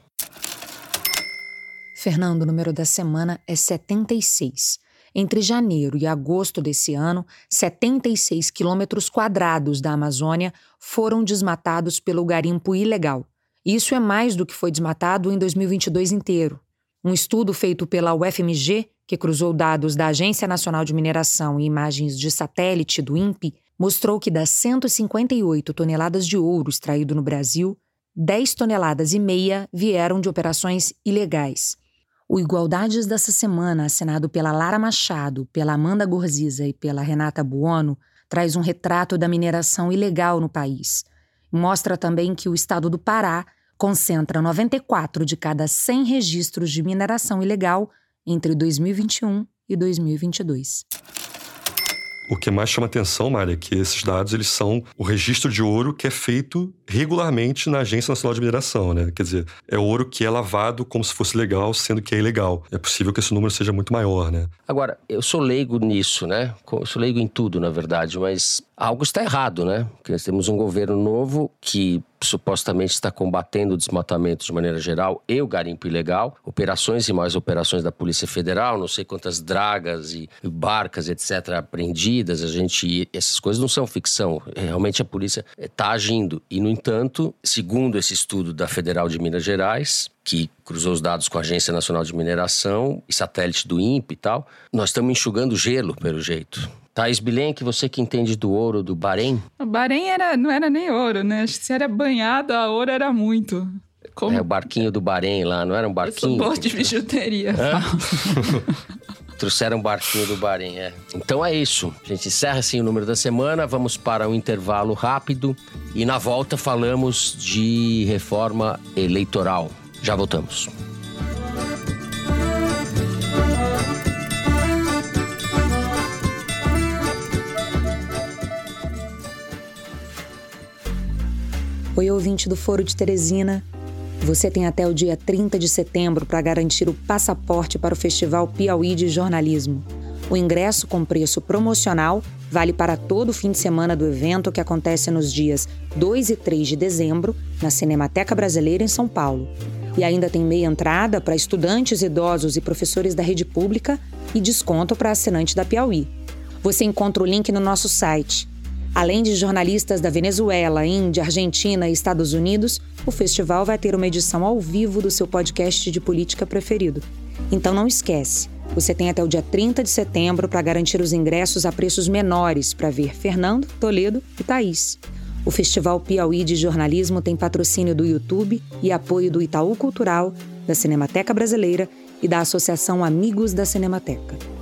Fernando, o número da semana é 76. Entre janeiro e agosto desse ano, 76 quilômetros quadrados da Amazônia foram desmatados pelo garimpo ilegal. Isso é mais do que foi desmatado em 2022 inteiro. Um estudo feito pela UFMG, que cruzou dados da Agência Nacional de Mineração e imagens de satélite do INPE, mostrou que das 158 toneladas de ouro extraído no Brasil, 10 toneladas e meia vieram de operações ilegais. O Igualdades dessa semana, assinado pela Lara Machado, pela Amanda Gorziza e pela Renata Buono, traz um retrato da mineração ilegal no país. Mostra também que o estado do Pará concentra 94 de cada 100 registros de mineração ilegal entre 2021 e 2022. O que mais chama atenção, Mária, é que esses dados eles são o registro de ouro que é feito regularmente na Agência Nacional de Mineração, né? Quer dizer, é ouro que é lavado como se fosse legal, sendo que é ilegal. É possível que esse número seja muito maior, né? Agora, eu sou leigo nisso, né? Eu sou leigo em tudo, na verdade, mas algo está errado, né? Porque nós temos um governo novo que supostamente está combatendo o desmatamento de maneira geral e o garimpo ilegal, operações e mais operações da Polícia Federal, não sei quantas dragas e barcas, etc., apreendidas, a gente, essas coisas não são ficção, realmente a polícia está agindo. E, no entanto, segundo esse estudo da Federal de Minas Gerais, que cruzou os dados com a Agência Nacional de Mineração e satélite do INPE e tal, nós estamos enxugando gelo, pelo jeito. Thais Bilenque, você que entende do ouro do Bahrein? O Bahrein era, não era nem ouro, né? Se era banhado, a ouro era muito. Como... É o barquinho do Bahrein lá, não era um barquinho? Eu de bijuteria. Trouxeram um barquinho do Bahrein, é. Então é isso. A gente encerra assim o número da semana, vamos para um intervalo rápido e na volta falamos de reforma eleitoral. Já voltamos. Oi, ouvinte do Foro de Teresina. Você tem até o dia 30 de setembro para garantir o passaporte para o Festival Piauí de Jornalismo. O ingresso com preço promocional vale para todo o fim de semana do evento que acontece nos dias 2 e 3 de dezembro, na Cinemateca Brasileira em São Paulo. E ainda tem meia entrada para estudantes, idosos e professores da rede pública e desconto para assinante da Piauí. Você encontra o link no nosso site Além de jornalistas da Venezuela, Índia, Argentina e Estados Unidos, o festival vai ter uma edição ao vivo do seu podcast de política preferido. Então não esquece, você tem até o dia 30 de setembro para garantir os ingressos a preços menores para ver Fernando, Toledo e Thaís. O Festival Piauí de Jornalismo tem patrocínio do YouTube e apoio do Itaú Cultural, da Cinemateca Brasileira e da Associação Amigos da Cinemateca.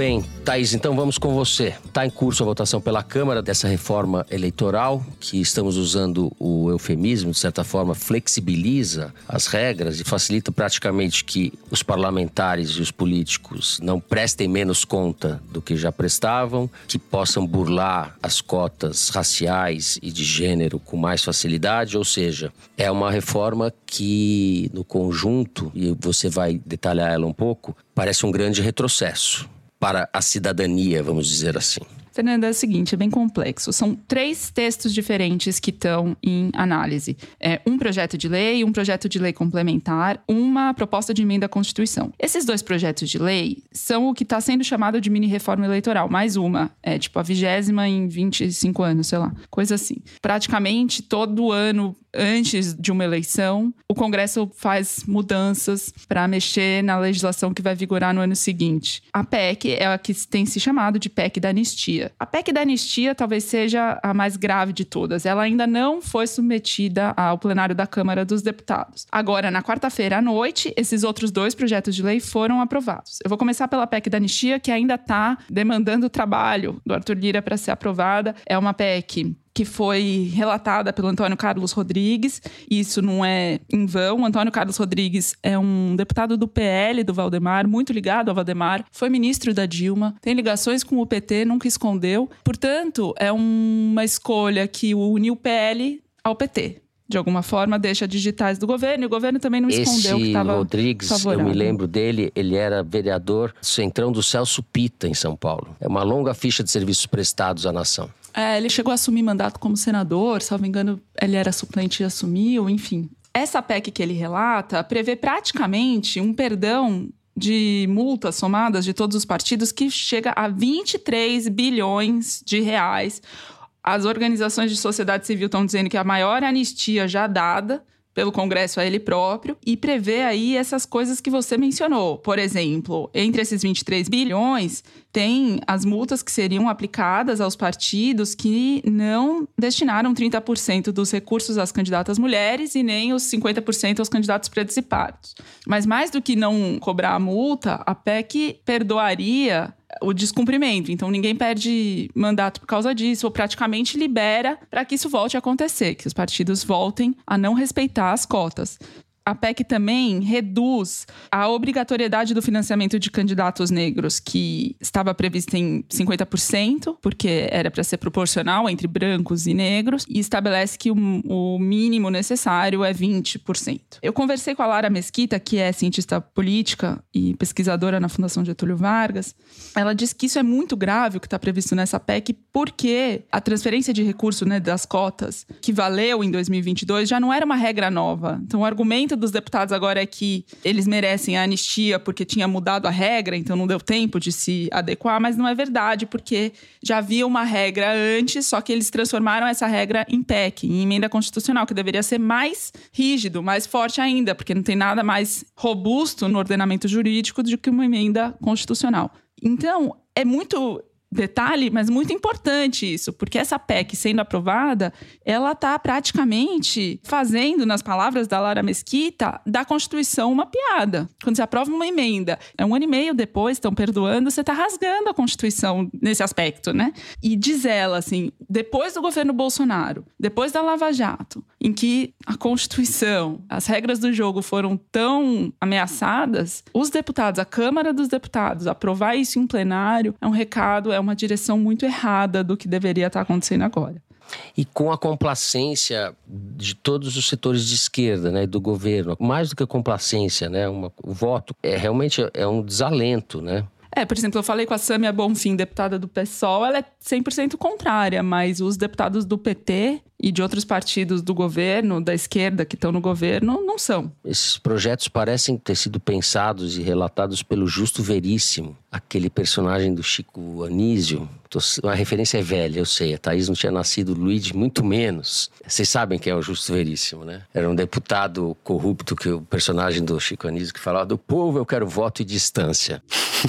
Bem, Thaís, então vamos com você. Está em curso a votação pela Câmara dessa reforma eleitoral, que estamos usando o eufemismo, de certa forma, flexibiliza as regras e facilita praticamente que os parlamentares e os políticos não prestem menos conta do que já prestavam, que possam burlar as cotas raciais e de gênero com mais facilidade, ou seja, é uma reforma que, no conjunto, e você vai detalhar ela um pouco, parece um grande retrocesso para a cidadania, vamos dizer assim. Fernanda, é o seguinte, é bem complexo. São três textos diferentes que estão em análise. É um projeto de lei, um projeto de lei complementar, uma proposta de emenda à Constituição. Esses dois projetos de lei são o que está sendo chamado de mini-reforma eleitoral. Mais uma, é tipo a vigésima em 25 anos, sei lá, coisa assim. Praticamente todo ano antes de uma eleição, o Congresso faz mudanças para mexer na legislação que vai vigorar no ano seguinte. A PEC é a que tem se chamado de PEC da anistia. A PEC da anistia talvez seja a mais grave de todas. Ela ainda não foi submetida ao plenário da Câmara dos Deputados. Agora, na quarta-feira à noite, esses outros dois projetos de lei foram aprovados. Eu vou começar pela PEC da anistia, que ainda está demandando trabalho do Arthur Lira para ser aprovada. É uma PEC que foi relatada pelo Antônio Carlos Rodrigues. Isso não é em vão. Antônio Carlos Rodrigues é um deputado do PL do Valdemar, muito ligado ao Valdemar, foi ministro da Dilma, tem ligações com o PT, nunca escondeu. Portanto, é uma escolha que une o PL ao PT de alguma forma, deixa digitais do governo. E o governo também não Esse escondeu que estava Rodrigues, favorável. eu me lembro dele, ele era vereador centrão do Celso Pita, em São Paulo. É uma longa ficha de serviços prestados à nação. É, ele chegou a assumir mandato como senador, salvo engano, ele era suplente e assumiu, enfim. Essa PEC que ele relata prevê praticamente um perdão de multas somadas de todos os partidos que chega a 23 bilhões de reais. As organizações de sociedade civil estão dizendo que a maior anistia já dada pelo Congresso a ele próprio e prevê aí essas coisas que você mencionou. Por exemplo, entre esses 23 bilhões, tem as multas que seriam aplicadas aos partidos que não destinaram 30% dos recursos às candidatas mulheres e nem os 50% aos candidatos pretos pardos. Mas mais do que não cobrar a multa, a PEC perdoaria o descumprimento. Então ninguém perde mandato por causa disso, ou praticamente libera para que isso volte a acontecer, que os partidos voltem a não respeitar as cotas. A PEC também reduz a obrigatoriedade do financiamento de candidatos negros, que estava prevista em 50%, porque era para ser proporcional entre brancos e negros, e estabelece que o, o mínimo necessário é 20%. Eu conversei com a Lara Mesquita, que é cientista política e pesquisadora na Fundação Getúlio Vargas. Ela diz que isso é muito grave, o que está previsto nessa PEC, porque a transferência de recurso né, das cotas, que valeu em 2022, já não era uma regra nova. Então, o argumento dos deputados agora é que eles merecem a anistia porque tinha mudado a regra, então não deu tempo de se adequar, mas não é verdade, porque já havia uma regra antes, só que eles transformaram essa regra em PEC, em emenda constitucional, que deveria ser mais rígido, mais forte ainda, porque não tem nada mais robusto no ordenamento jurídico do que uma emenda constitucional. Então, é muito detalhe, mas muito importante isso, porque essa PEC sendo aprovada, ela está praticamente fazendo, nas palavras da Lara Mesquita, da Constituição uma piada. Quando você aprova uma emenda, é um ano e meio depois, estão perdoando, você está rasgando a Constituição nesse aspecto, né? E diz ela assim, depois do governo Bolsonaro, depois da Lava Jato, em que a Constituição, as regras do jogo foram tão ameaçadas, os deputados, a Câmara dos Deputados, aprovar isso em plenário é um recado, é uma direção muito errada do que deveria estar acontecendo agora. E com a complacência de todos os setores de esquerda, né, do governo, mais do que a complacência, né, uma, o voto é realmente é um desalento, né? É, por exemplo, eu falei com a Samia Bonfim, deputada do PSOL, ela é 100% contrária, mas os deputados do PT e de outros partidos do governo, da esquerda que estão no governo, não são. Esses projetos parecem ter sido pensados e relatados pelo Justo Veríssimo, aquele personagem do Chico Anísio. A referência é velha, eu sei. A Thaís não tinha nascido, o Luigi muito menos. Vocês sabem quem é o Justo Veríssimo, né? Era um deputado corrupto, que o personagem do Chico Anísio, que falava do povo eu quero voto e distância.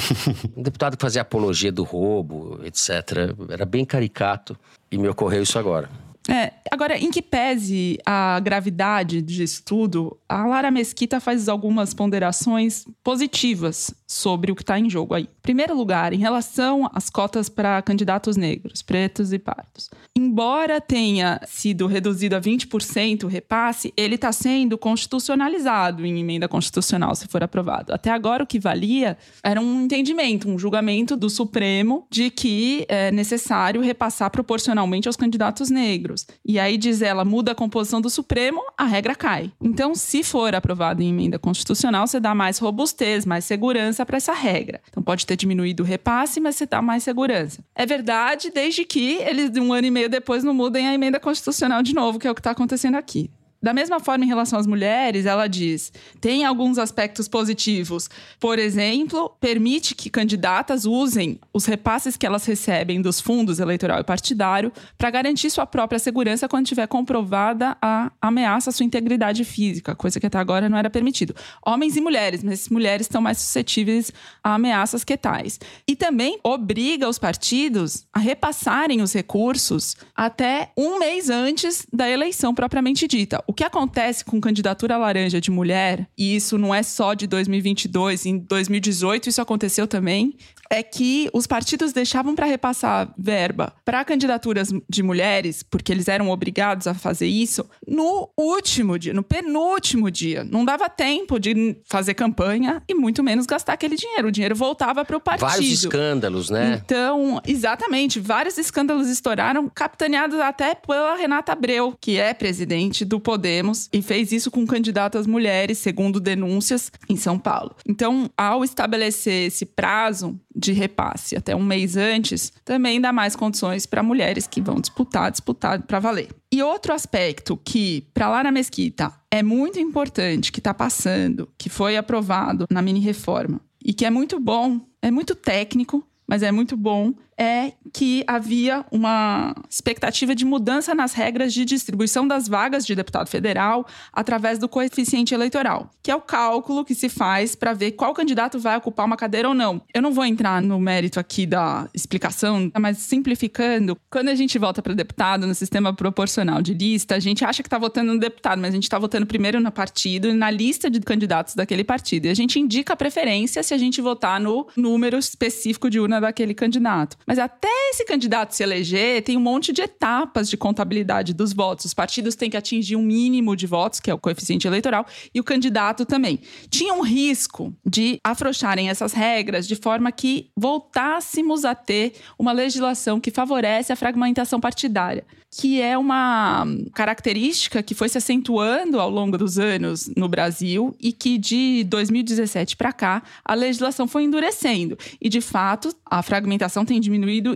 um deputado que fazia apologia do roubo, etc. Era bem caricato. E me ocorreu isso agora. É, agora, em que pese a gravidade disso tudo, a Lara Mesquita faz algumas ponderações positivas sobre o que está em jogo aí. Em primeiro lugar, em relação às cotas para candidatos negros, pretos e pardos. Embora tenha sido reduzido a 20% o repasse, ele está sendo constitucionalizado em emenda constitucional, se for aprovado. Até agora, o que valia era um entendimento, um julgamento do Supremo de que é necessário repassar proporcionalmente aos candidatos negros negros. E aí diz ela, muda a composição do Supremo, a regra cai. Então, se for aprovado em emenda constitucional, você dá mais robustez, mais segurança para essa regra. Então, pode ter diminuído o repasse, mas você dá mais segurança. É verdade, desde que eles, um ano e meio depois, não mudem a emenda constitucional de novo, que é o que está acontecendo aqui. Da mesma forma, em relação às mulheres, ela diz: tem alguns aspectos positivos. Por exemplo, permite que candidatas usem os repasses que elas recebem dos fundos eleitoral e partidário para garantir sua própria segurança quando tiver comprovada a ameaça à sua integridade física, coisa que até agora não era permitido. Homens e mulheres, mas mulheres estão mais suscetíveis a ameaças que tais. E também obriga os partidos a repassarem os recursos até um mês antes da eleição propriamente dita o que acontece com candidatura laranja de mulher, e isso não é só de 2022, em 2018 isso aconteceu também, é que os partidos deixavam para repassar verba para candidaturas de mulheres, porque eles eram obrigados a fazer isso, no último dia, no penúltimo dia. Não dava tempo de fazer campanha e muito menos gastar aquele dinheiro. O dinheiro voltava para o partido. Vários escândalos, né? Então, exatamente, vários escândalos estouraram, capitaneados até pela Renata Abreu, que é presidente do Podemos e fez isso com candidatas mulheres, segundo denúncias, em São Paulo. Então, ao estabelecer esse prazo de repasse até um mês antes, também dá mais condições para mulheres que vão disputar, disputar para valer. E outro aspecto que, para lá na Mesquita, é muito importante, que está passando, que foi aprovado na mini reforma, e que é muito bom, é muito técnico, mas é muito bom, é que havia uma expectativa de mudança nas regras de distribuição das vagas de deputado federal através do coeficiente eleitoral, que é o cálculo que se faz para ver qual candidato vai ocupar uma cadeira ou não. Eu não vou entrar no mérito aqui da explicação, mas simplificando, quando a gente volta para deputado no sistema proporcional de lista, a gente acha que está votando no deputado, mas a gente está votando primeiro no partido e na lista de candidatos daquele partido. E a gente indica a preferência se a gente votar no número específico de urna daquele candidato. Mas até esse candidato se eleger, tem um monte de etapas de contabilidade dos votos. Os partidos têm que atingir um mínimo de votos, que é o coeficiente eleitoral, e o candidato também. Tinha um risco de afrouxarem essas regras de forma que voltássemos a ter uma legislação que favorece a fragmentação partidária que é uma característica que foi se acentuando ao longo dos anos no Brasil e que de 2017 para cá a legislação foi endurecendo. E de fato, a fragmentação tem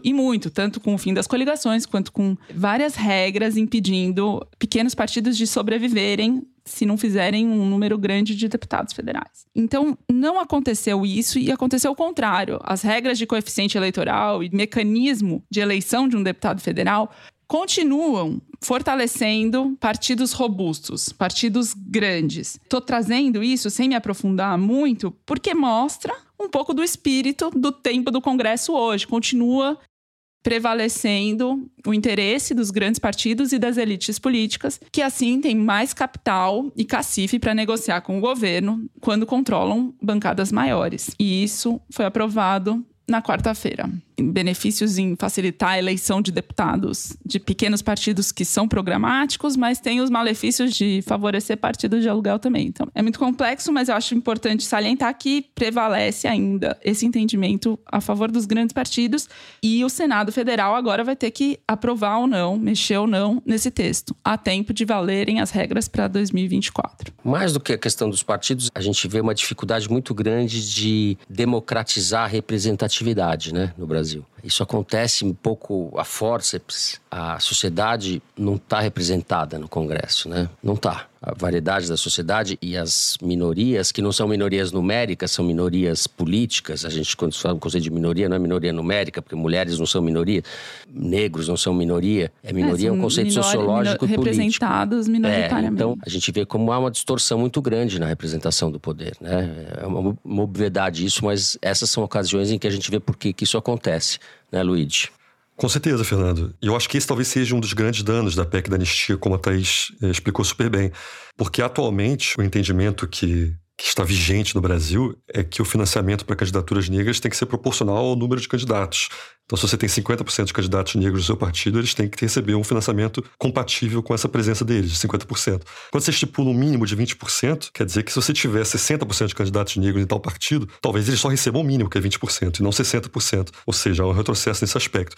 e muito, tanto com o fim das coligações quanto com várias regras impedindo pequenos partidos de sobreviverem se não fizerem um número grande de deputados federais. Então, não aconteceu isso e aconteceu o contrário. As regras de coeficiente eleitoral e mecanismo de eleição de um deputado federal continuam fortalecendo partidos robustos, partidos grandes. Estou trazendo isso sem me aprofundar muito, porque mostra um pouco do espírito do tempo do Congresso hoje. Continua prevalecendo o interesse dos grandes partidos e das elites políticas, que assim têm mais capital e cacife para negociar com o governo quando controlam bancadas maiores. E isso foi aprovado na quarta-feira benefícios em facilitar a eleição de deputados de pequenos partidos que são programáticos, mas tem os malefícios de favorecer partidos de aluguel também. Então, é muito complexo, mas eu acho importante salientar que prevalece ainda esse entendimento a favor dos grandes partidos e o Senado Federal agora vai ter que aprovar ou não, mexer ou não nesse texto, a tempo de valerem as regras para 2024. Mais do que a questão dos partidos, a gente vê uma dificuldade muito grande de democratizar a representatividade né, no Brasil. Brasil. Isso acontece um pouco a forceps. A sociedade não está representada no Congresso, né? Não está. A variedade da sociedade e as minorias, que não são minorias numéricas, são minorias políticas. A gente, quando fala do conceito de minoria, não é minoria numérica, porque mulheres não são minoria, negros não são minoria. É minoria, é, um conceito minori, sociológico minor, e político. Representados minoritariamente. É, então, a gente vê como há uma distorção muito grande na representação do poder, né? É uma, uma obviedade isso, mas essas são ocasiões em que a gente vê por que isso acontece né, Luigi? Com certeza, Fernando. E eu acho que esse talvez seja um dos grandes danos da PEC da anistia, como a Thaís eh, explicou super bem. Porque atualmente o entendimento que que está vigente no Brasil é que o financiamento para candidaturas negras tem que ser proporcional ao número de candidatos. Então, se você tem 50% de candidatos negros no seu partido, eles têm que receber um financiamento compatível com essa presença deles, de 50%. Quando você estipula um mínimo de 20%, quer dizer que se você tiver 60% de candidatos negros em tal partido, talvez eles só recebam o mínimo, que é 20%, e não 60%. Ou seja, há um retrocesso nesse aspecto.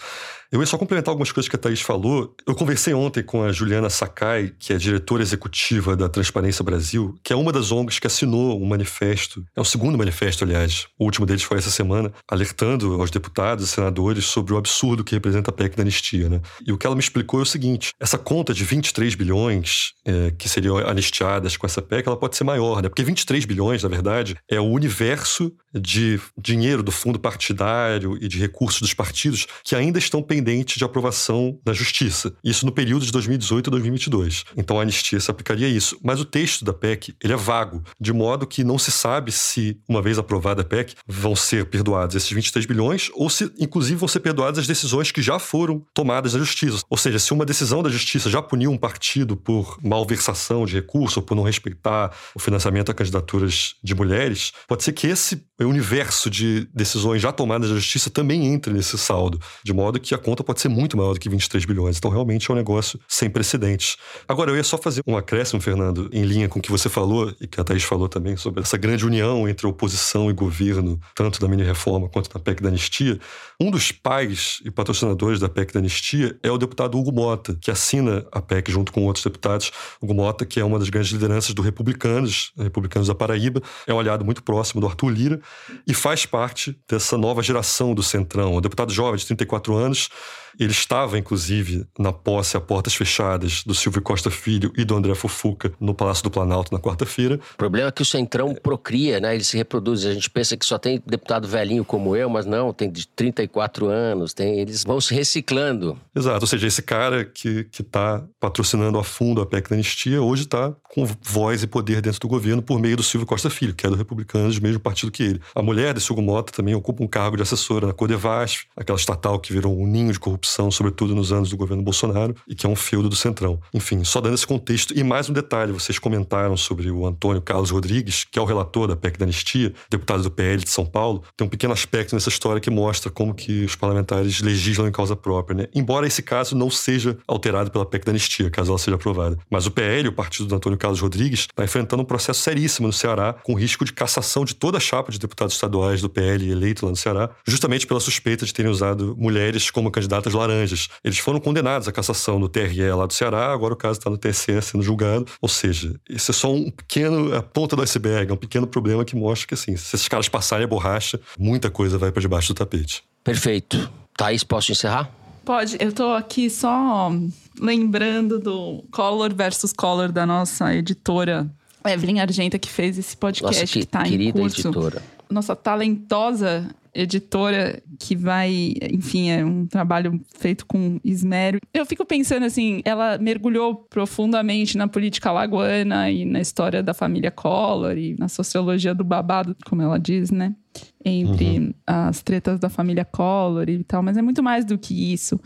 Eu ia só complementar algumas coisas que a Thaís falou. Eu conversei ontem com a Juliana Sakai, que é diretora executiva da Transparência Brasil, que é uma das ONGs que assinou um manifesto, é o segundo manifesto, aliás, o último deles foi essa semana, alertando aos deputados e senadores sobre o absurdo que representa a PEC da anistia. Né? E o que ela me explicou é o seguinte: essa conta de 23 bilhões é, que seriam anistiadas com essa PEC, ela pode ser maior, né? Porque 23 bilhões, na verdade, é o universo de dinheiro do fundo partidário e de recursos dos partidos que ainda estão pendentes de aprovação na justiça. Isso no período de 2018 a 2022. Então a anistia se aplicaria a isso. Mas o texto da PEC, ele é vago, de modo que não se sabe se, uma vez aprovada a PEC, vão ser perdoados esses 23 bilhões ou se, inclusive, vão ser perdoadas as decisões que já foram tomadas na justiça. Ou seja, se uma decisão da justiça já puniu um partido por malversação de recurso ou por não respeitar o financiamento a candidaturas de mulheres, pode ser que esse universo de decisões já tomadas na justiça também entre nesse saldo, de modo que a conta pode ser muito maior do que 23 bilhões. Então, realmente é um negócio sem precedentes. Agora, eu ia só fazer um acréscimo, Fernando, em linha com o que você falou e que a Thaís falou também sobre essa grande união entre oposição e governo, tanto da mini-reforma quanto da PEC da anistia. Um dos pais e patrocinadores da PEC da anistia é o deputado Hugo Mota, que assina a PEC junto com outros deputados. Hugo Mota, que é uma das grandes lideranças do Republicanos, Republicanos da Paraíba, é um aliado muito próximo do Arthur Lira e faz parte dessa nova geração do Centrão. O deputado jovem de 34 anos ele estava, inclusive, na posse a portas fechadas do Silvio Costa Filho e do André Fufuca no Palácio do Planalto na quarta-feira. O problema é que o Centrão procria, né? Ele se reproduz. A gente pensa que só tem deputado velhinho como eu, mas não, tem de 34 anos, tem, eles vão se reciclando. Exato, ou seja, esse cara que está patrocinando a fundo a PEC da anistia hoje está com voz e poder dentro do governo por meio do Silvio Costa Filho, que é do Republicanos, do mesmo partido que ele. A mulher desse Hugo Mota também ocupa um cargo de assessora na Codevasf, aquela estatal que virou um ninho de corrupção corrupção, sobretudo nos anos do governo Bolsonaro, e que é um feudo do Centrão. Enfim, só dando esse contexto. E mais um detalhe: vocês comentaram sobre o Antônio Carlos Rodrigues, que é o relator da PEC da Anistia, deputado do PL de São Paulo. Tem um pequeno aspecto nessa história que mostra como que os parlamentares legislam em causa própria, né? Embora esse caso não seja alterado pela PEC da Anistia, caso ela seja aprovada. Mas o PL, o partido do Antônio Carlos Rodrigues, está enfrentando um processo seríssimo no Ceará, com risco de cassação de toda a chapa de deputados estaduais do PL eleito lá no Ceará, justamente pela suspeita de terem usado mulheres como candidatas laranjas. Eles foram condenados à cassação no TRE lá do Ceará, agora o caso está no TSE sendo julgado. Ou seja, esse é só um pequeno, a ponta do iceberg, é um pequeno problema que mostra que, assim, se esses caras passarem a borracha, muita coisa vai para debaixo do tapete. Perfeito. Thaís, posso encerrar? Pode. Eu tô aqui só lembrando do Color versus Color da nossa editora Evelyn Argenta, que fez esse podcast Nossa, que, que tá querida em curso. editora. Nossa talentosa editora que vai, enfim, é um trabalho feito com esmero. Eu fico pensando assim, ela mergulhou profundamente na política lagoana e na história da família Collor e na sociologia do babado, como ela diz, né? Entre as tretas da família Collor e tal, mas é muito mais do que isso.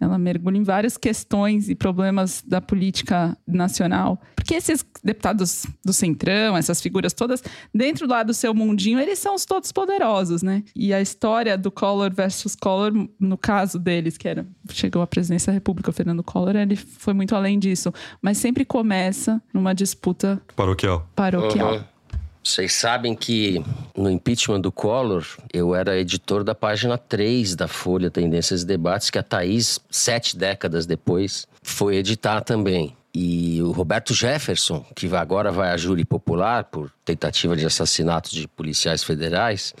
Ela mergulha em várias questões e problemas da política nacional. Porque esses deputados do Centrão, essas figuras todas, dentro lá do seu mundinho, eles são os todos poderosos, né? E a história do Collor versus Collor, no caso deles, que era chegou à presidência da República, o Fernando Collor, ele foi muito além disso. Mas sempre começa numa disputa Paroquial. paroquial. Uhum. Vocês sabem que no impeachment do Collor, eu era editor da página 3 da Folha Tendências e Debates, que a Thaís, sete décadas depois, foi editar também. E o Roberto Jefferson, que agora vai a júri popular por tentativa de assassinato de policiais federais,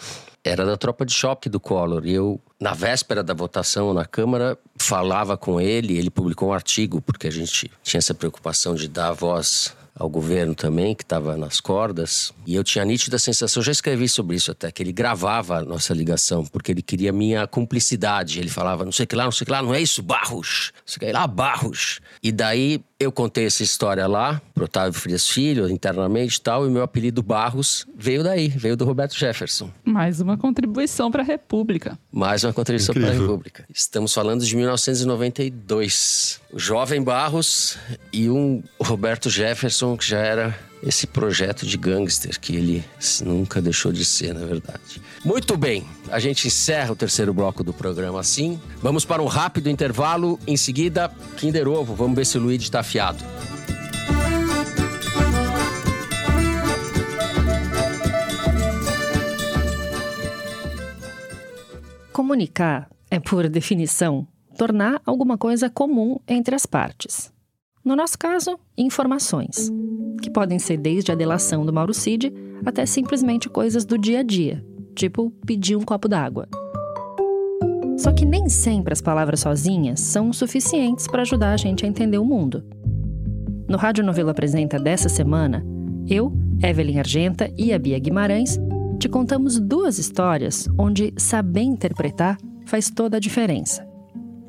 era da tropa de choque do Collor. E eu, na véspera da votação na Câmara, falava com ele. Ele publicou um artigo, porque a gente tinha essa preocupação de dar voz ao governo também, que estava nas cordas. E eu tinha a nítida sensação, já escrevi sobre isso até, que ele gravava a nossa ligação, porque ele queria minha cumplicidade. Ele falava, não sei o que lá, não sei o que lá, não é isso, Barros. Não sei o que lá, Barros. E daí eu contei essa história lá, pro Otávio Frias Filho, internamente e tal, e meu apelido Barros veio daí, veio do Roberto Jefferson. Mais uma contribuição para a República. Mais uma contribuição para a. República. Estamos falando de 1992. O jovem Barros e um Roberto Jefferson, que já era esse projeto de gangster que ele nunca deixou de ser, na verdade. Muito bem, a gente encerra o terceiro bloco do programa assim. Vamos para um rápido intervalo. Em seguida, Kinder Ovo. Vamos ver se o Luigi está afiado. Comunicar é, por definição, tornar alguma coisa comum entre as partes. No nosso caso, informações, que podem ser desde a delação do Mauro Cid até simplesmente coisas do dia a dia, tipo pedir um copo d'água. Só que nem sempre as palavras sozinhas são suficientes para ajudar a gente a entender o mundo. No Rádio Novelo Apresenta dessa semana, eu, Evelyn Argenta e a Bia Guimarães te contamos duas histórias onde saber interpretar faz toda a diferença.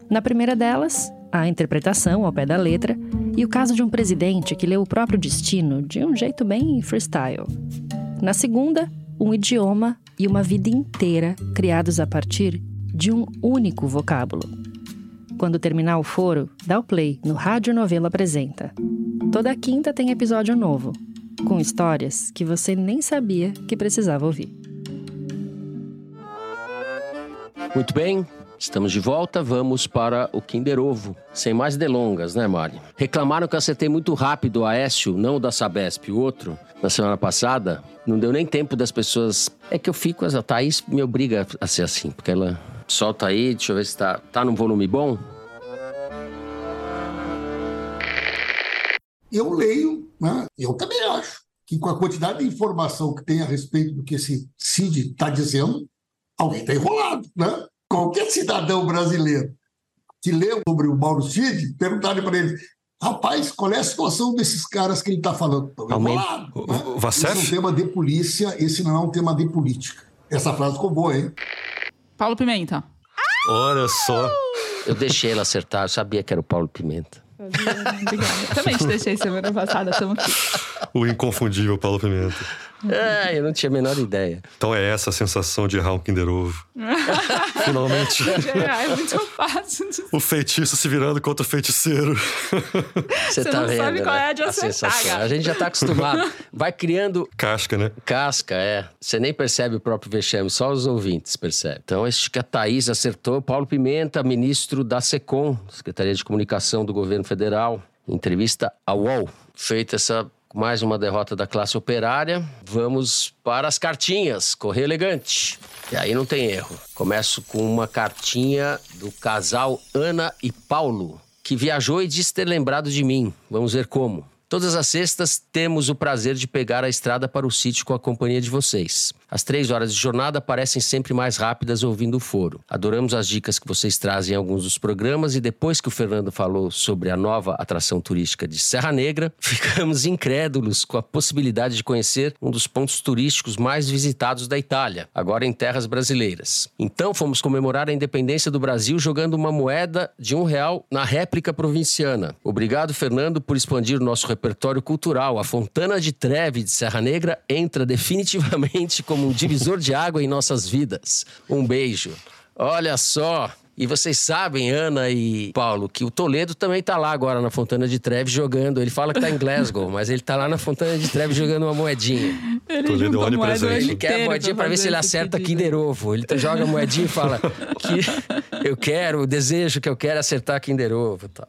Na primeira delas, a interpretação ao pé da letra e o caso de um presidente que leu o próprio destino de um jeito bem freestyle. Na segunda, um idioma e uma vida inteira criados a partir de um único vocábulo. Quando terminar o foro, dá o play no Rádio Novelo Apresenta. Toda quinta tem episódio novo, com histórias que você nem sabia que precisava ouvir. Muito bem, estamos de volta. Vamos para o Kinder Ovo. Sem mais delongas, né, Mari? Reclamaram que eu acertei muito rápido o Aécio, não o da Sabesp, o outro, na semana passada. Não deu nem tempo das pessoas. É que eu fico, a Thaís me obriga a ser assim, porque ela solta aí, deixa eu ver se tá, tá num volume bom. eu leio, né? eu também acho que com a quantidade de informação que tem a respeito do que esse Cid está dizendo, alguém está enrolado. Né? Qualquer cidadão brasileiro que lê sobre o Mauro Cid, perguntarem para ele, rapaz, qual é a situação desses caras que ele está falando? Enrolados. O- Né? o? Esse é um tema de polícia, esse não é um tema de política. Essa frase ficou boa, hein? Paulo Pimenta. Olha só. Eu deixei ela acertar, eu sabia que era o Paulo Pimenta. Obrigada. Também te deixei semana passada, estamos aqui. O inconfundível Paulo Pimenta. É, eu não tinha a menor ideia. Então é essa a sensação de errar um Kinder Ovo. Finalmente. É, é muito fácil. De... O feitiço se virando contra o feiticeiro. Você, Você tá não vendo, sabe qual né? é a de acertar, sensação. A gente já tá acostumado. Vai criando Casca, né? casca, é. Você nem percebe o próprio vexame, só os ouvintes percebem. Então, acho que a Thaís acertou. Paulo Pimenta, ministro da SECOM, Secretaria de Comunicação do Governo Federal, entrevista ao UOL. Feita essa mais uma derrota da classe operária, vamos para as cartinhas. Correio elegante. E aí não tem erro. Começo com uma cartinha do casal Ana e Paulo, que viajou e disse ter lembrado de mim. Vamos ver como. Todas as sextas temos o prazer de pegar a estrada para o sítio com a companhia de vocês. As três horas de jornada parecem sempre mais rápidas ouvindo o foro. Adoramos as dicas que vocês trazem em alguns dos programas e depois que o Fernando falou sobre a nova atração turística de Serra Negra, ficamos incrédulos com a possibilidade de conhecer um dos pontos turísticos mais visitados da Itália, agora em terras brasileiras. Então fomos comemorar a independência do Brasil jogando uma moeda de um real na réplica provinciana. Obrigado, Fernando, por expandir o nosso repertório cultural. A Fontana de Treve de Serra Negra entra definitivamente como um divisor de água em nossas vidas. Um beijo. Olha só. E vocês sabem, Ana e Paulo, que o Toledo também tá lá agora na Fontana de Treve jogando. Ele fala que tá em Glasgow, mas ele tá lá na Fontana de Treve jogando uma moedinha. Ele Toledo juntou é a moeda ano Ele quer a moedinha pra ver se ele esse acerta pedido. Kinder Ovo. Ele joga a moedinha e fala que eu quero, o desejo que eu quero é acertar Kinder Ovo. tal.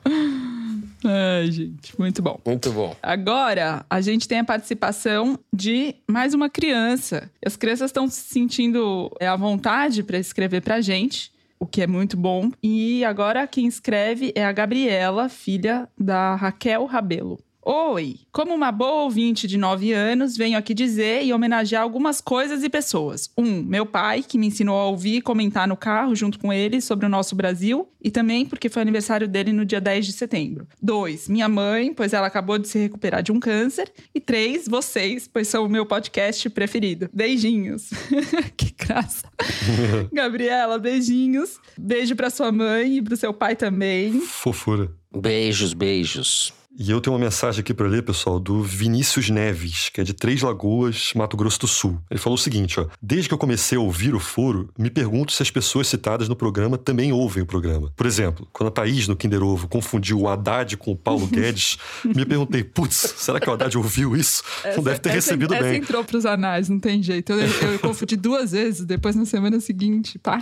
Ai, gente, muito bom. Muito bom. Agora, a gente tem a participação de mais uma criança. As crianças estão se sentindo é, à vontade para escrever pra gente, o que é muito bom. E agora quem escreve é a Gabriela, filha da Raquel Rabelo. Oi! Como uma boa ouvinte de 9 anos, venho aqui dizer e homenagear algumas coisas e pessoas. Um, meu pai, que me ensinou a ouvir e comentar no carro junto com ele sobre o nosso Brasil, e também porque foi aniversário dele no dia 10 de setembro. Dois, minha mãe, pois ela acabou de se recuperar de um câncer. E três, vocês, pois são o meu podcast preferido. Beijinhos. que graça. Gabriela, beijinhos. Beijo pra sua mãe e pro seu pai também. Fofura. Beijos, beijos. E eu tenho uma mensagem aqui para ler, pessoal, do Vinícius Neves, que é de Três Lagoas, Mato Grosso do Sul. Ele falou o seguinte, ó: "Desde que eu comecei a ouvir o foro, me pergunto se as pessoas citadas no programa também ouvem o programa. Por exemplo, quando a Thaís no Kinder Ovo confundiu o Haddad com o Paulo Guedes, me perguntei, putz, será que o Haddad ouviu isso? Não deve ter essa, recebido essa bem. entrou pros anais, não tem jeito. Eu, eu confundi duas vezes, depois na semana seguinte, pá.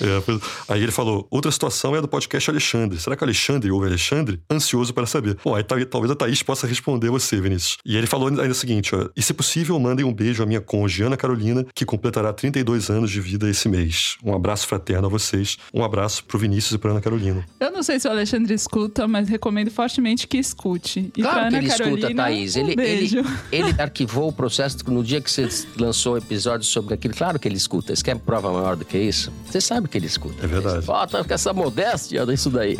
É, aí ele falou: outra situação é a do podcast Alexandre. Será que o Alexandre ouve Alexandre? Ansioso para saber. Bom, aí tá- talvez a Thaís possa responder você, Vinícius. E ele falou ainda o seguinte: ó, e se possível, mandem um beijo à minha cônjuge Ana Carolina, que completará 32 anos de vida esse mês. Um abraço fraterno a vocês. Um abraço pro Vinícius e pra Ana Carolina. Eu não sei se o Alexandre escuta, mas recomendo fortemente que escute. E pra Claro que Ana ele Carolina, escuta, Thaís. um Ele, beijo. ele, ele arquivou o processo no dia que você lançou o episódio sobre aquilo. Claro que ele escuta. Você quer prova maior do que isso? Você sabe que ele escuta. É verdade. Falta com essa modéstia disso daí.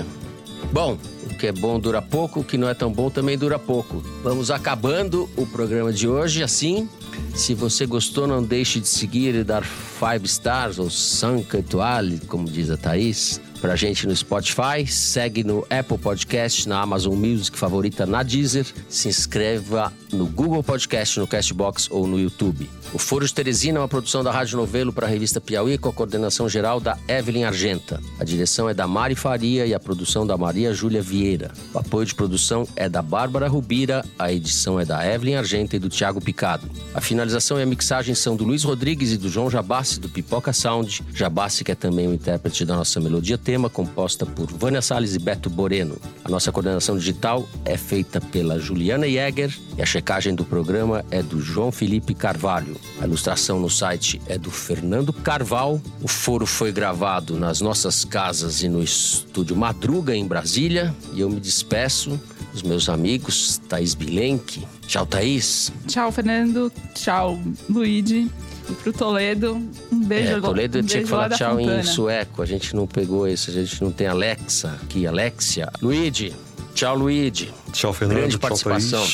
Bom, que é bom dura pouco, o que não é tão bom também dura pouco. Vamos acabando o programa de hoje assim. Se você gostou, não deixe de seguir e dar five stars ou cinq étoiles, como diz a Thaís, pra gente no Spotify. Segue no Apple Podcast, na Amazon Music, favorita na Deezer. Se inscreva no Google Podcast, no Castbox ou no YouTube. O Foro de Teresina é uma produção da Rádio Novelo para a revista Piauí com a coordenação geral da Evelyn Argenta. A direção é da Mari Faria e a produção da Maria Júlia Vieira. O apoio de produção é da Bárbara Rubira, a edição é da Evelyn Argenta e do Tiago Picado. A finalização e a mixagem são do Luiz Rodrigues e do João Jabassi, do Pipoca Sound. Jabassi, que é também o intérprete da nossa melodia tema, composta por Vânia Salles e Beto Boreno. A nossa coordenação digital é feita pela Juliana Jäger e a checagem do programa é do João Felipe Carvalho. A ilustração no site é do Fernando Carval. O foro foi gravado nas nossas casas e no estúdio Madruga, em Brasília. E eu me despeço dos meus amigos, Thaís Bilenque. Tchau, Thaís. Tchau, Fernando. Tchau, Luigi. Pro Toledo, um beijo. É, Toledo um tinha que falar tchau em sueco. A gente não pegou isso. A gente não tem Alexa aqui. Alexia. Luigi. Tchau, Luigi. Tchau, Fernando. Grande Tchau, participação.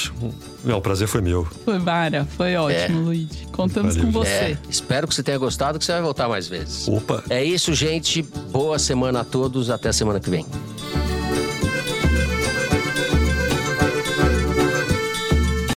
Não, o prazer foi meu. Foi Mara, foi ótimo, Luigi. Contamos Valeu, com você. É, espero que você tenha gostado, que você vai voltar mais vezes. Opa! É isso, gente. Boa semana a todos. Até semana que vem.